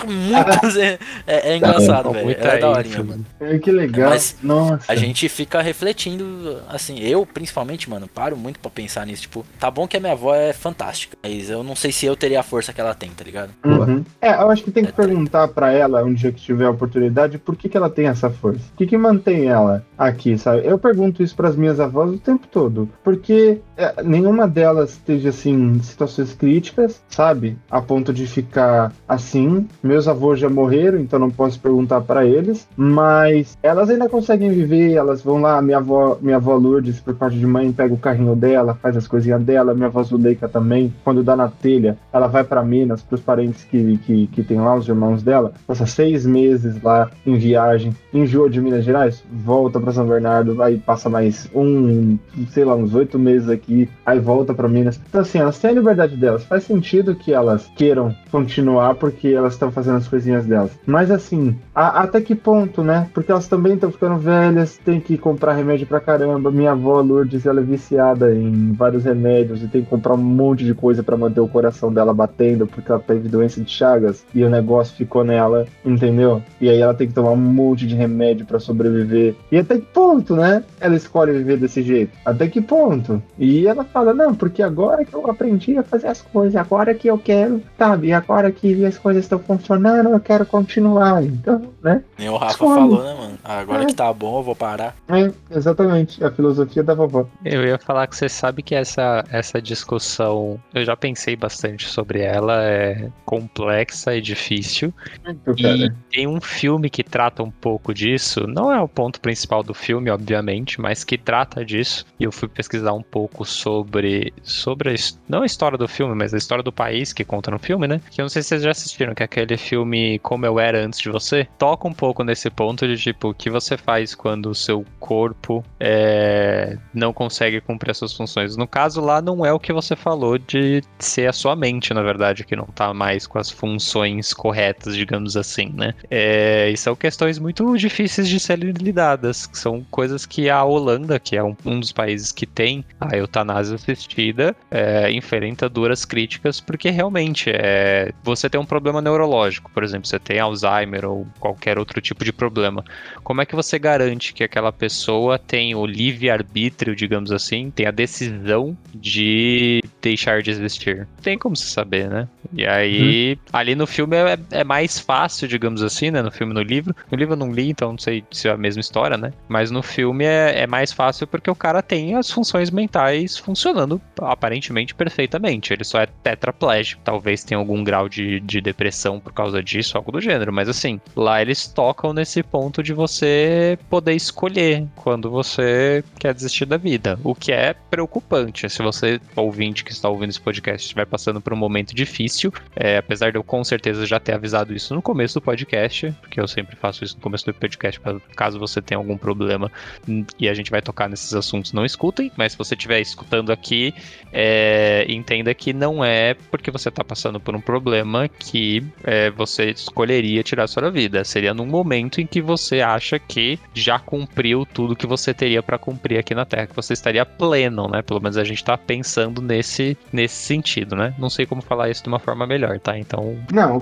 Muito, é, é engraçado, Pô, velho. É daorinha, ênfase. mano. É, que legal. Mas Nossa. A gente fica refletindo, assim, eu principalmente, mano, paro muito pra pensar nisso. Tipo, tá bom que a minha avó é fantástica, mas eu não sei se eu teria a força que ela tem, tá ligado? Uhum. É, eu acho que tem que perguntar pra ela, um dia que tiver a oportunidade, por que, que ela tem essa força? O que, que mantém ela aqui, sabe? Eu pergunto isso pras minhas avós o tempo todo. Porque é, nenhuma delas teve, assim, situações críticas, sabe? A ponto de ficar assim. Meus avós já morreram, então não posso perguntar pra eles. Mas elas ainda conseguem viver, elas vão lá. Minha avó, minha avó Lourdes, por parte de mãe, pega o carrinho dela, faz as coisinhas dela. Minha avó Zuleika também, quando dá na telha, ela vai pra Minas, pros parentes que, que, que tem lá, os irmãos dela. Passa seis meses lá em viagem, enjoa de Minas Gerais, volta pra São Bernardo, aí passa mais um, sei lá, uns oito meses aqui, aí volta pra Minas. Então, assim, elas têm a liberdade delas. Faz sentido que elas queiram continuar porque elas estão fazendo as coisinhas delas. Mas, assim, a- até que ponto, né? Porque elas também estão ficando velhas, tem que comprar remédio pra caramba. Minha avó Lourdes, ela é viciada em vários remédios e tem que comprar um monte de coisa pra manter o coração dela batendo, porque ela teve doença de Chagas e o negócio ficou nela, entendeu? E aí ela tem que tomar um monte de remédio pra sobreviver. E até que ponto, né? Ela escolhe viver desse jeito? Até que ponto? E ela fala: Não, porque agora que eu aprendi a fazer as coisas, agora que eu quero, sabe? Agora que as coisas estão funcionando, eu quero continuar. Então, né? Nem o Rafa Escolhe. falou, né, mano? Ah, Agora É. que tá bom, eu vou parar. É, exatamente. A filosofia da vovó. Eu ia falar que você sabe que essa, essa discussão, eu já pensei bastante sobre ela, é complexa e difícil. Muito, E cara. tem um filme que trata um pouco disso. Não é o ponto principal do filme, obviamente, mas que trata disso. E eu fui pesquisar um pouco sobre. sobre a, não a história do filme, mas a história do país que conta no filme, né? Que eu não sei se vocês já assistiram, que é aquele filme Como Eu Era Antes de Você. Toca um pouco nesse ponto de tipo, o que você faz quando o seu corpo é, não consegue cumprir as suas funções. No caso lá, não é o que você falou de ser a sua mente, na verdade, que não tá mais com as funções corretas, digamos assim, né? É, e são questões muito difíceis de serem lidadas, que são coisas que a Holanda, que é um, um dos países que tem a eutanásia assistida, é, enfrenta duras críticas, porque realmente é, você tem um problema neurológico, por exemplo, você tem Alzheimer ou qualquer outro tipo de problema. Como é que você garante que aquela pessoa tem o livre-arbítrio, digamos assim, tem a decisão de deixar de existir? Tem como se saber, né? E aí, ali no filme é, é mais fácil, digamos assim, né? No filme no livro. No livro eu não li, então não sei se é a mesma história, né? Mas no filme é, é mais fácil porque o cara tem as funções mentais funcionando aparentemente perfeitamente. Ele só é tetraplégico. Talvez tenha algum grau de, de depressão por causa disso, algo do gênero. Mas assim, lá eles tocam nesse ponto de você poder escolher quando você quer desistir da vida. O que é preocupante. Se você, ouvinte que está ouvindo esse podcast, estiver passando por um momento difícil, é, apesar de eu com certeza já ter avisado isso no começo do podcast, porque eu sempre faço isso no começo do podcast, pra- caso você tenha algum problema hum, e a gente vai tocar nesses assuntos, não escutem, mas se você estiver escutando aqui, é, entenda que não é porque você está passando por um problema que é, você escolheria tirar sua vida. Seria num momento em que você acha que já cumpriu tudo que você teria para cumprir aqui na Terra que você estaria pleno, né? Pelo menos a gente tá pensando nesse, nesse sentido, né? Não sei como falar isso de uma forma melhor, tá? Então. Não,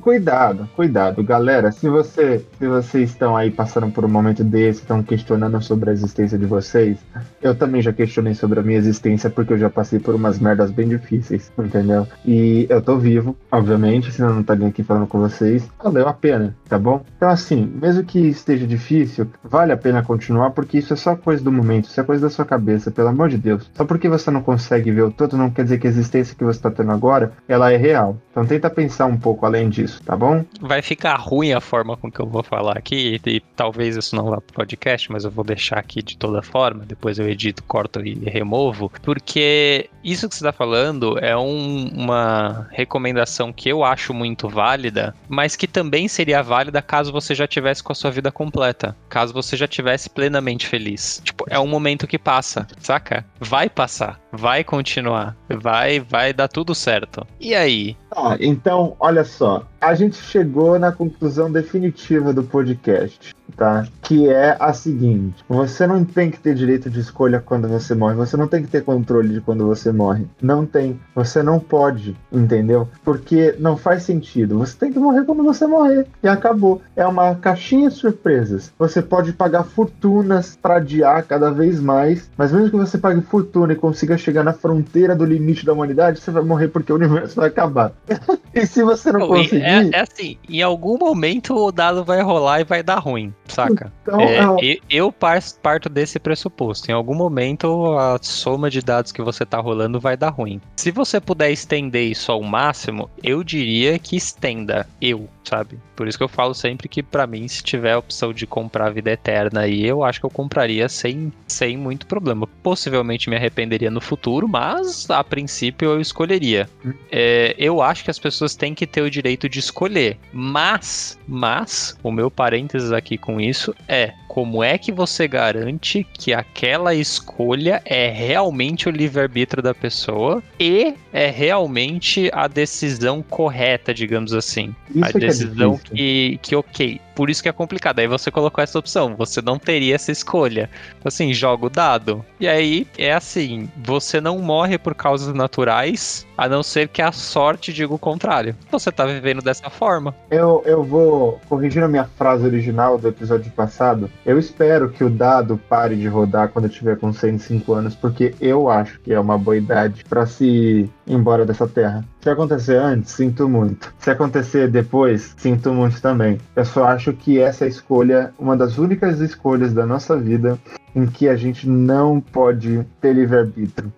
cuidado, cuidado, galera. Se você, se vocês estão aí passando por um momento desse, estão questionando sobre a existência de vocês, eu também já questionei sobre a minha existência porque eu já passei por umas merdas bem difíceis, entendeu? E eu tô vivo, obviamente, senão eu não estaria aqui falando com vocês. Valeu a pena, tá bom? Então, assim, mesmo que esteja difícil, vale a pena continuar porque isso é só coisa do momento, isso é coisa da sua cabeça, pelo amor de Deus. Só porque você não consegue ver o todo, não quer dizer que a existência que você tá tendo agora, ela é real. Então, tenta pensar um pouco além disso, tá bom? Vai ficar ruim a forma com que eu vou falar aqui, e, e talvez isso não vá pro podcast, mas eu vou deixar aqui de toda forma, depois eu edito, corto e removo, porque isso que você está falando é um- uma recomendação que eu acho muito válida, mas que também seria válida caso você já tivesse com a sua vida completa, caso você já tivesse plenamente feliz. Tipo, é um momento que passa, saca? Vai passar, vai continuar, vai, vai dar tudo certo. E aí? Tá, então, olha só. A gente chegou na conclusão definitiva do podcast, tá? Que é a seguinte: você não tem que ter direito de escolha quando você morre. Você não tem que ter controle de quando você morre. Não tem. Você não pode, entendeu? Porque não faz sentido. Você tem que morrer quando você morrer. E acabou. É uma caixinha de surpresas. Você pode pagar fortunas pra adiar cada vez mais. Mas mesmo que você pague fortuna e consiga chegar na fronteira do limite da humanidade, você vai morrer porque o universo vai acabar. e se você não e conseguir. é, é assim, em algum momento o dado vai rolar e vai dar ruim, saca? Então, É, é eu par- parto desse pressuposto. Em algum momento, a soma de dados que você tá rolando vai dar ruim. Se você puder estender isso ao máximo, eu diria que estenda. Eu, sabe? Por isso que eu falo sempre que, pra mim, se tiver a opção de comprar a vida eterna aí, eu acho que eu compraria sem, sem muito problema. Possivelmente me arrependeria no futuro, mas a princípio eu escolheria. É, eu acho que as pessoas têm que ter o direito de escolher. Mas, mas, o meu parênteses aqui com isso é como é que você garante que aquela escolha é realmente o livre-arbítrio da pessoa e é realmente a decisão correta, digamos assim. Isso a é que é decisão difícil. que, que, ok. Por isso que é complicado. Aí você colocou essa opção. Você não teria essa escolha. Assim, joga o dado. E aí é assim: você não morre por causas naturais, a não ser que a sorte diga o contrário. Você tá vivendo dessa forma. Eu, eu vou corrigindo a minha frase original do episódio passado. Eu espero que o dado pare de rodar quando eu tiver com 105 anos, porque eu acho que é uma boa idade pra se ir embora dessa terra. Se acontecer antes, sinto muito. Se acontecer depois, sinto muito também. Eu só acho que essa escolha, uma das únicas escolhas da nossa vida em que a gente não pode ter livre-arbítrio.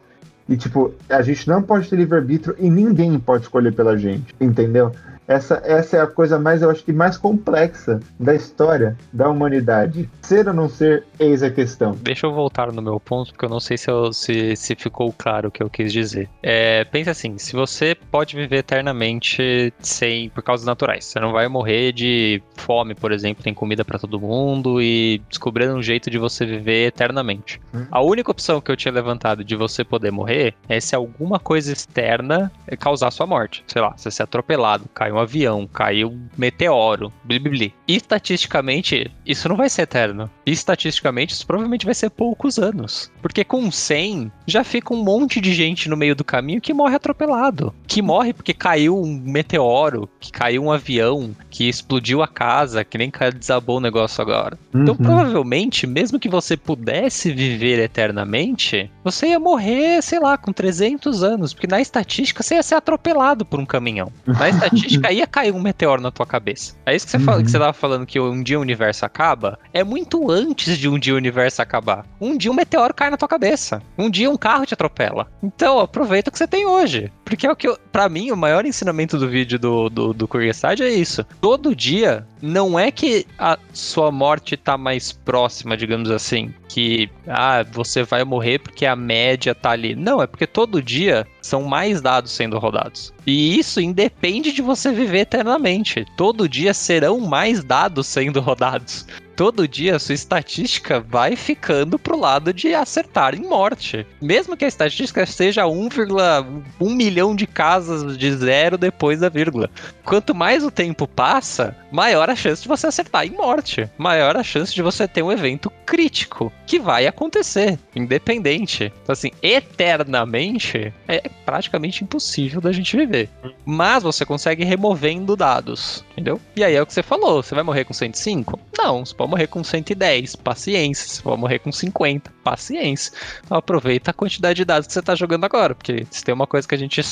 E, tipo, a gente não pode ter livre-arbítrio e ninguém pode escolher pela gente, entendeu? Essa, essa é a coisa mais, eu acho que mais complexa da história da humanidade. Ser ou não ser, eis a questão. Deixa eu voltar no meu ponto, porque eu não sei se, eu- se, se ficou claro o que eu quis dizer. É, pensa assim, se você pode viver eternamente sem por causas naturais, você não vai morrer de fome, por exemplo, tem comida pra todo mundo e descobrindo um jeito de você viver eternamente. Hum. A única opção que eu tinha levantado de você poder morrer é se alguma coisa externa causar sua morte. Sei lá, você ser atropelado, caiu um avião, caiu um meteoro, bli, bli, bli. E estatisticamente, isso não vai ser eterno. E estatisticamente, isso provavelmente vai ser poucos anos. Porque com 100, já fica um monte de gente no meio do caminho que morre atropelado. Que morre porque caiu um meteoro, que caiu um avião, que explodiu a casa, que nem desabou o negócio agora. Então, Uhum. provavelmente, mesmo que você pudesse viver eternamente, você ia morrer, sei lá, com 300 anos, porque na estatística você ia ser atropelado por um caminhão. Na estatística ia cair um meteoro na tua cabeça. É isso que você fala, Uhum. que você tava falando que um dia o universo acaba, é muito antes de um dia o universo acabar. Um dia um meteoro cai na tua cabeça. Um dia um carro te atropela. Então, aproveita o que você tem hoje. Porque é o que eu, pra mim, o maior ensinamento do vídeo do, do, do Curioside é isso. Todo dia, não é que a sua morte tá mais próxima, digamos assim. Que, ah, você vai morrer porque a média tá ali. Não, é porque todo dia são mais dados sendo rodados. E isso independe de você viver eternamente. Todo dia serão mais dados sendo rodados. Todo dia a sua estatística vai ficando pro lado de acertar em morte. Mesmo que a estatística seja 1,1 milhão de casas de zero depois da vírgula. Quanto mais o tempo passa, maior a chance de você acertar em morte. Maior a chance de você ter um evento crítico que vai acontecer, independente. Então, assim, eternamente é praticamente impossível da gente viver. Mas você consegue removendo dados, entendeu? E aí é o que você falou: você vai morrer com 105? Não, você pode morrer com 110, paciência. Você pode morrer com 50, paciência. Então aproveita a quantidade de dados que você tá jogando agora, porque se tem uma coisa que a gente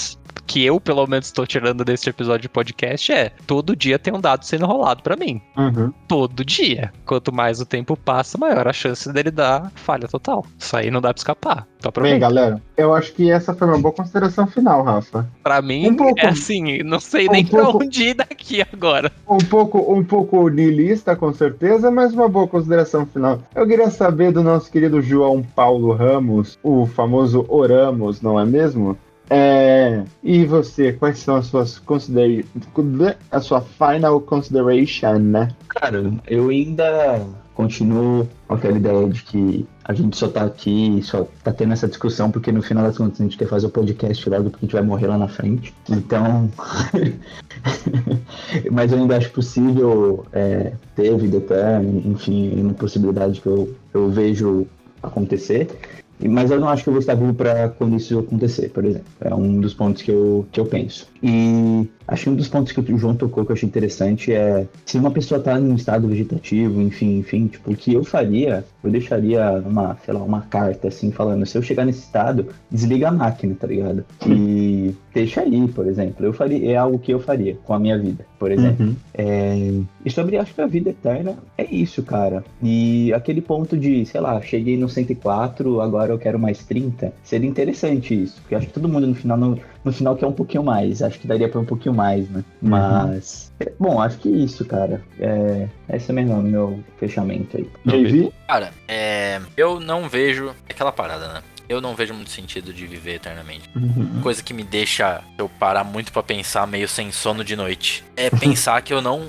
que eu, pelo menos, estou tirando desse episódio de podcast é todo dia tem um dado sendo rolado para mim. Uhum. Todo dia. Quanto mais o tempo passa, maior a chance dele dar falha total. Isso aí não dá pra escapar. Então Bem, galera, eu acho que essa foi uma boa consideração final, Rafa. Pra mim, Um pouco- é assim, não sei um nem pouco- pra onde ir daqui agora. Um pouco, um pouco niilista, com certeza, mas uma boa consideração final. Eu queria saber do nosso querido João Paulo Ramos, o famoso Oramos, não é mesmo? É, e você, quais são as suas considera a sua final consideration, né? Cara, eu ainda continuo com aquela ideia de que a gente só tá aqui, só tá tendo essa discussão porque no final das contas a gente quer fazer o podcast logo porque a gente vai morrer lá na frente. Então. Mas eu ainda acho possível é, ter vida eterna, enfim, uma possibilidade que eu, eu vejo acontecer. Mas eu não acho que eu vou estar vivo para quando isso acontecer, por exemplo. É um dos pontos que eu, que eu penso. E acho que um dos pontos que o João tocou que eu achei interessante é se uma pessoa tá em um estado vegetativo, enfim, enfim, tipo, o que eu faria, eu deixaria uma, sei lá, uma carta assim, falando, se eu chegar nesse estado, desliga a máquina, tá ligado? E deixa aí, por exemplo. Eu faria, é algo que eu faria com a minha vida, por exemplo. Uhum. É, e sobre, acho que a vida eterna é isso, cara. E aquele ponto de, sei lá, cheguei no 104, agora eu quero mais 30, seria interessante isso. Porque acho que todo mundo no final, no, no final quer um pouquinho mais. Acho que daria pra um pouquinho mais, né? Mas, é, bom, acho que isso, cara. É, esse é meu, meu fechamento aí. Cara, é. Eu não vejo. é Aquela parada, né? Eu não vejo muito sentido de viver eternamente. Uhum. Coisa que me deixa eu parar muito pra pensar meio sem sono de noite. É pensar que eu não.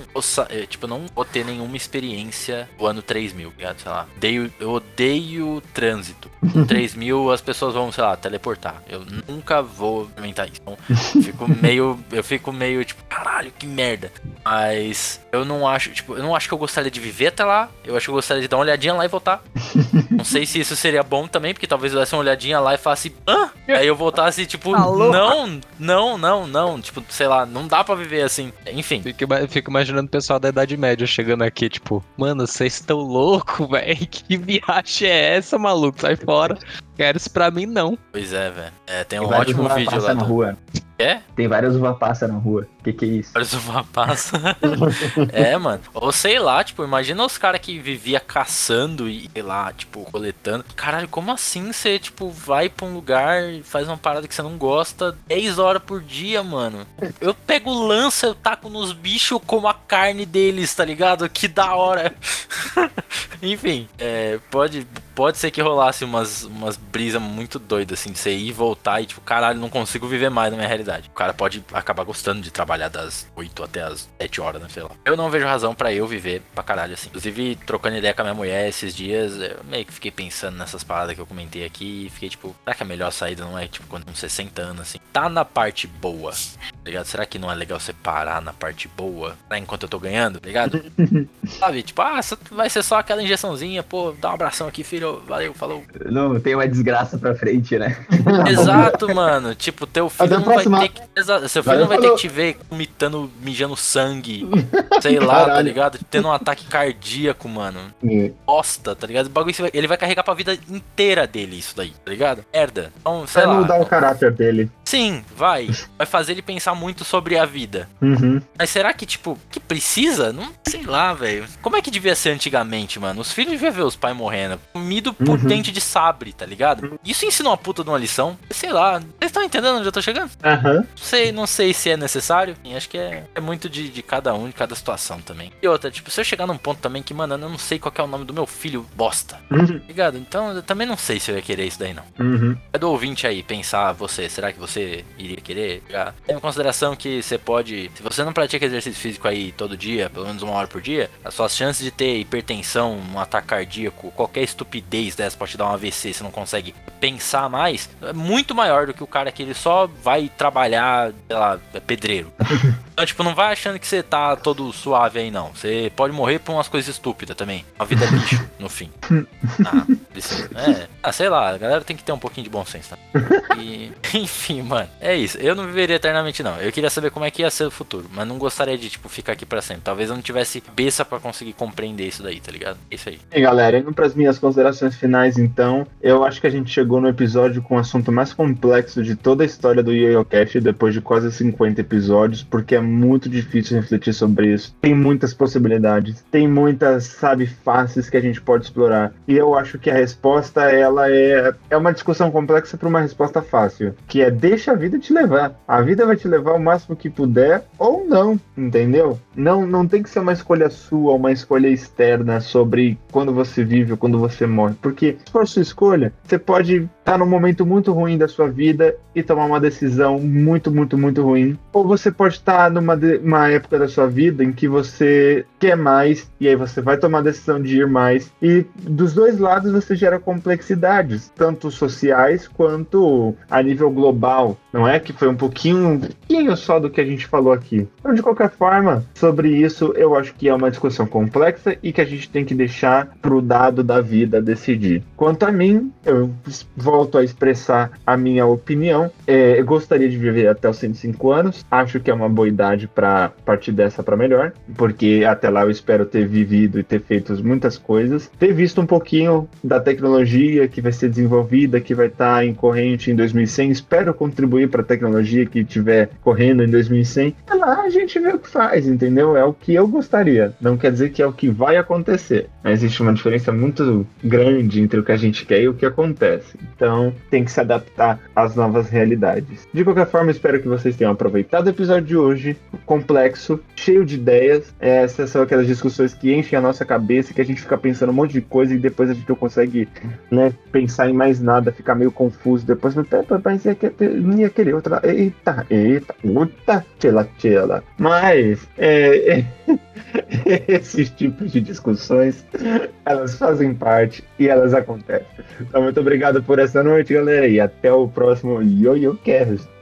é, Tipo, não vou ter nenhuma experiência do ano 3000, ligado? Sei lá. Odeio, eu odeio trânsito. No 3000 as pessoas vão, sei lá, teleportar. Eu nunca vou experimentar isso. Então, eu fico meio. Eu fico meio tipo, caralho, que merda. Mas eu não acho, tipo, eu não acho que eu gostaria de viver até lá. Eu acho que eu gostaria de dar uma olhadinha lá e voltar. Não sei se isso seria bom também, porque talvez eu desse uma olhadinha lá e falasse, hã? Aí eu voltasse, tipo, Tá louco? não, não, não, não. Tipo, sei lá, não dá pra viver assim. Enfim. Fico, fico imaginando o pessoal da Idade Média chegando aqui, tipo, mano, vocês estão loucos, velho? Que viagem é essa, maluco? Sai fora. Quero isso pra mim, não. Pois é, velho. É, tem um Tem vários ótimo uva vídeo passa lá. na Do... rua. É? Tem várias uva passa na rua. Que que é isso? Parece uma passa. é, mano. Ou sei lá, tipo, imagina os caras que vivia caçando e, sei lá, tipo, coletando. Caralho, como assim você, tipo, vai pra um lugar e faz uma parada que você não gosta 10 horas por dia, mano? Eu pego lança, eu taco nos bichos, eu como a carne deles, tá ligado? Que da hora. Enfim, é, pode, pode ser que rolasse umas, umas brisas muito doidas, assim, de você ir e voltar e, tipo, caralho, não consigo viver mais na minha realidade. O cara pode acabar gostando de trabalhar das 8 até as 7 horas, né, sei lá. Eu não vejo razão pra eu viver pra caralho, assim. Inclusive, trocando ideia com a minha mulher esses dias, eu meio que fiquei pensando nessas paradas que eu comentei aqui e fiquei, tipo, será que a melhor saída não é, tipo, quando com 60 anos, assim? Tá na parte boa, tá ligado? Será que não é legal você parar na parte boa, pra enquanto eu tô ganhando, tá ligado? Sabe, tipo, ah, vai ser só aquela injeçãozinha, pô, dá um abração aqui, filho, valeu, falou. Não, tem uma desgraça pra frente, né? Exato, mano. Tipo, teu filho não vai ter que. Exato, seu filho não vai ter que te ver vomitando, mijando sangue. Sei lá, tá ligado? Tendo um ataque cardíaco, mano. Bosta, tá ligado? O bagulho, ele vai carregar pra vida inteira dele, isso daí, tá ligado? Merda. Então, sei Vai lá. mudar o caráter dele. Sim, vai. Vai fazer ele pensar muito sobre a vida. Uhum. Mas será que, tipo, que precisa? Não sei lá, velho. Como é que devia ser antigamente, mano? Os filhos deviam ver os pais morrendo. Comido por Uhum. dente de sabre, tá ligado? Isso ensina uma puta de uma lição. Sei lá. Vocês estão entendendo onde eu tô chegando? Aham. Não sei, não sei se é necessário. Sim, Acho que é, é muito de, de cada um, de cada situação também. E outra, tipo, se eu chegar num ponto também que, mano, eu não sei qual que é o nome do meu filho bosta. Uhum. Tá ligado? Então eu também não sei se eu ia querer isso daí, não. Uhum. É do ouvinte aí pensar você, será que você iria querer? Já tem uma consideração que você pode. Se você não pratica exercício físico aí todo dia, pelo menos uma hora por dia, as suas chances de ter hipertensão, um ataque cardíaco, qualquer estupidez dessa pode te dar um AVC, você não consegue pensar mais, é muito maior do que o cara que ele só vai trabalhar, sei lá, é pedreiro. Então, tipo, não vai achando que você tá todo suave aí, não. Você pode morrer por umas coisas estúpidas também. Uma vida lixo, no fim. Ah, é. Ah, sei lá, a galera tem que ter um pouquinho de bom senso, tá? E, enfim, mano, é isso. Eu não viveria eternamente, não. Eu queria saber como é que ia ser o futuro, mas não gostaria de, tipo, ficar aqui pra sempre. Talvez eu não tivesse cabeça pra conseguir compreender isso daí, tá ligado? É isso aí. E galera, indo pras minhas considerações finais, então, eu acho que a gente chegou no episódio com o assunto mais complexo de toda a história do YoYoCast, depois de quase 50 episódios, porque é muito difícil refletir sobre isso. Tem muitas possibilidades, tem muitas, sabe, faces que a gente pode explorar. E eu acho que a resposta, ela é, é uma discussão complexa para uma resposta fácil, que é deixa a vida te levar. A vida vai te levar o máximo que puder ou não, entendeu? Não, não tem que ser uma escolha sua, uma escolha externa sobre quando você vive ou quando você morre, porque se for sua escolha, você pode tá num momento muito ruim da sua vida e tomar uma decisão muito, muito, muito ruim, ou você pode estar tá numa de, época da sua vida em que você quer mais e aí você vai tomar a decisão de ir mais e dos dois lados você gera complexidades, tanto sociais quanto a nível global, não é? Que foi um pouquinho, um pouquinho só do que a gente falou aqui. Então, de qualquer forma, sobre isso eu acho que é uma discussão complexa e que a gente tem que deixar pro dado da vida decidir. Quanto a mim, eu volto a expressar a minha opinião. É, eu gostaria de viver até os 105 anos. Acho que é uma boa idade para partir dessa para melhor, porque até lá eu espero ter vivido e ter feito muitas coisas, ter visto um pouquinho da tecnologia que vai ser desenvolvida, que vai estar tá em corrente em 2100. Espero contribuir para a tecnologia que estiver correndo em 2100. É lá a gente vê o que faz, entendeu? É o que eu gostaria. Não quer dizer que é o que vai acontecer. Mas existe uma diferença muito grande entre o que a gente quer e o que acontece. Então tem que se adaptar às novas realidades. De qualquer forma, espero que vocês tenham aproveitado o episódio de hoje, complexo, cheio de ideias. Essas são aquelas discussões que enchem a nossa cabeça, que a gente fica pensando um monte de coisa e depois a gente não consegue né, pensar em mais nada, ficar meio confuso. Depois, mas não ia querer outra. Eita, eita, puta, tchela, tchela. Mas, é, é, esses tipos de discussões, elas fazem parte e elas acontecem. Então, muito obrigado por essa noite, galera, e até o próximo Yo-Yo Cast.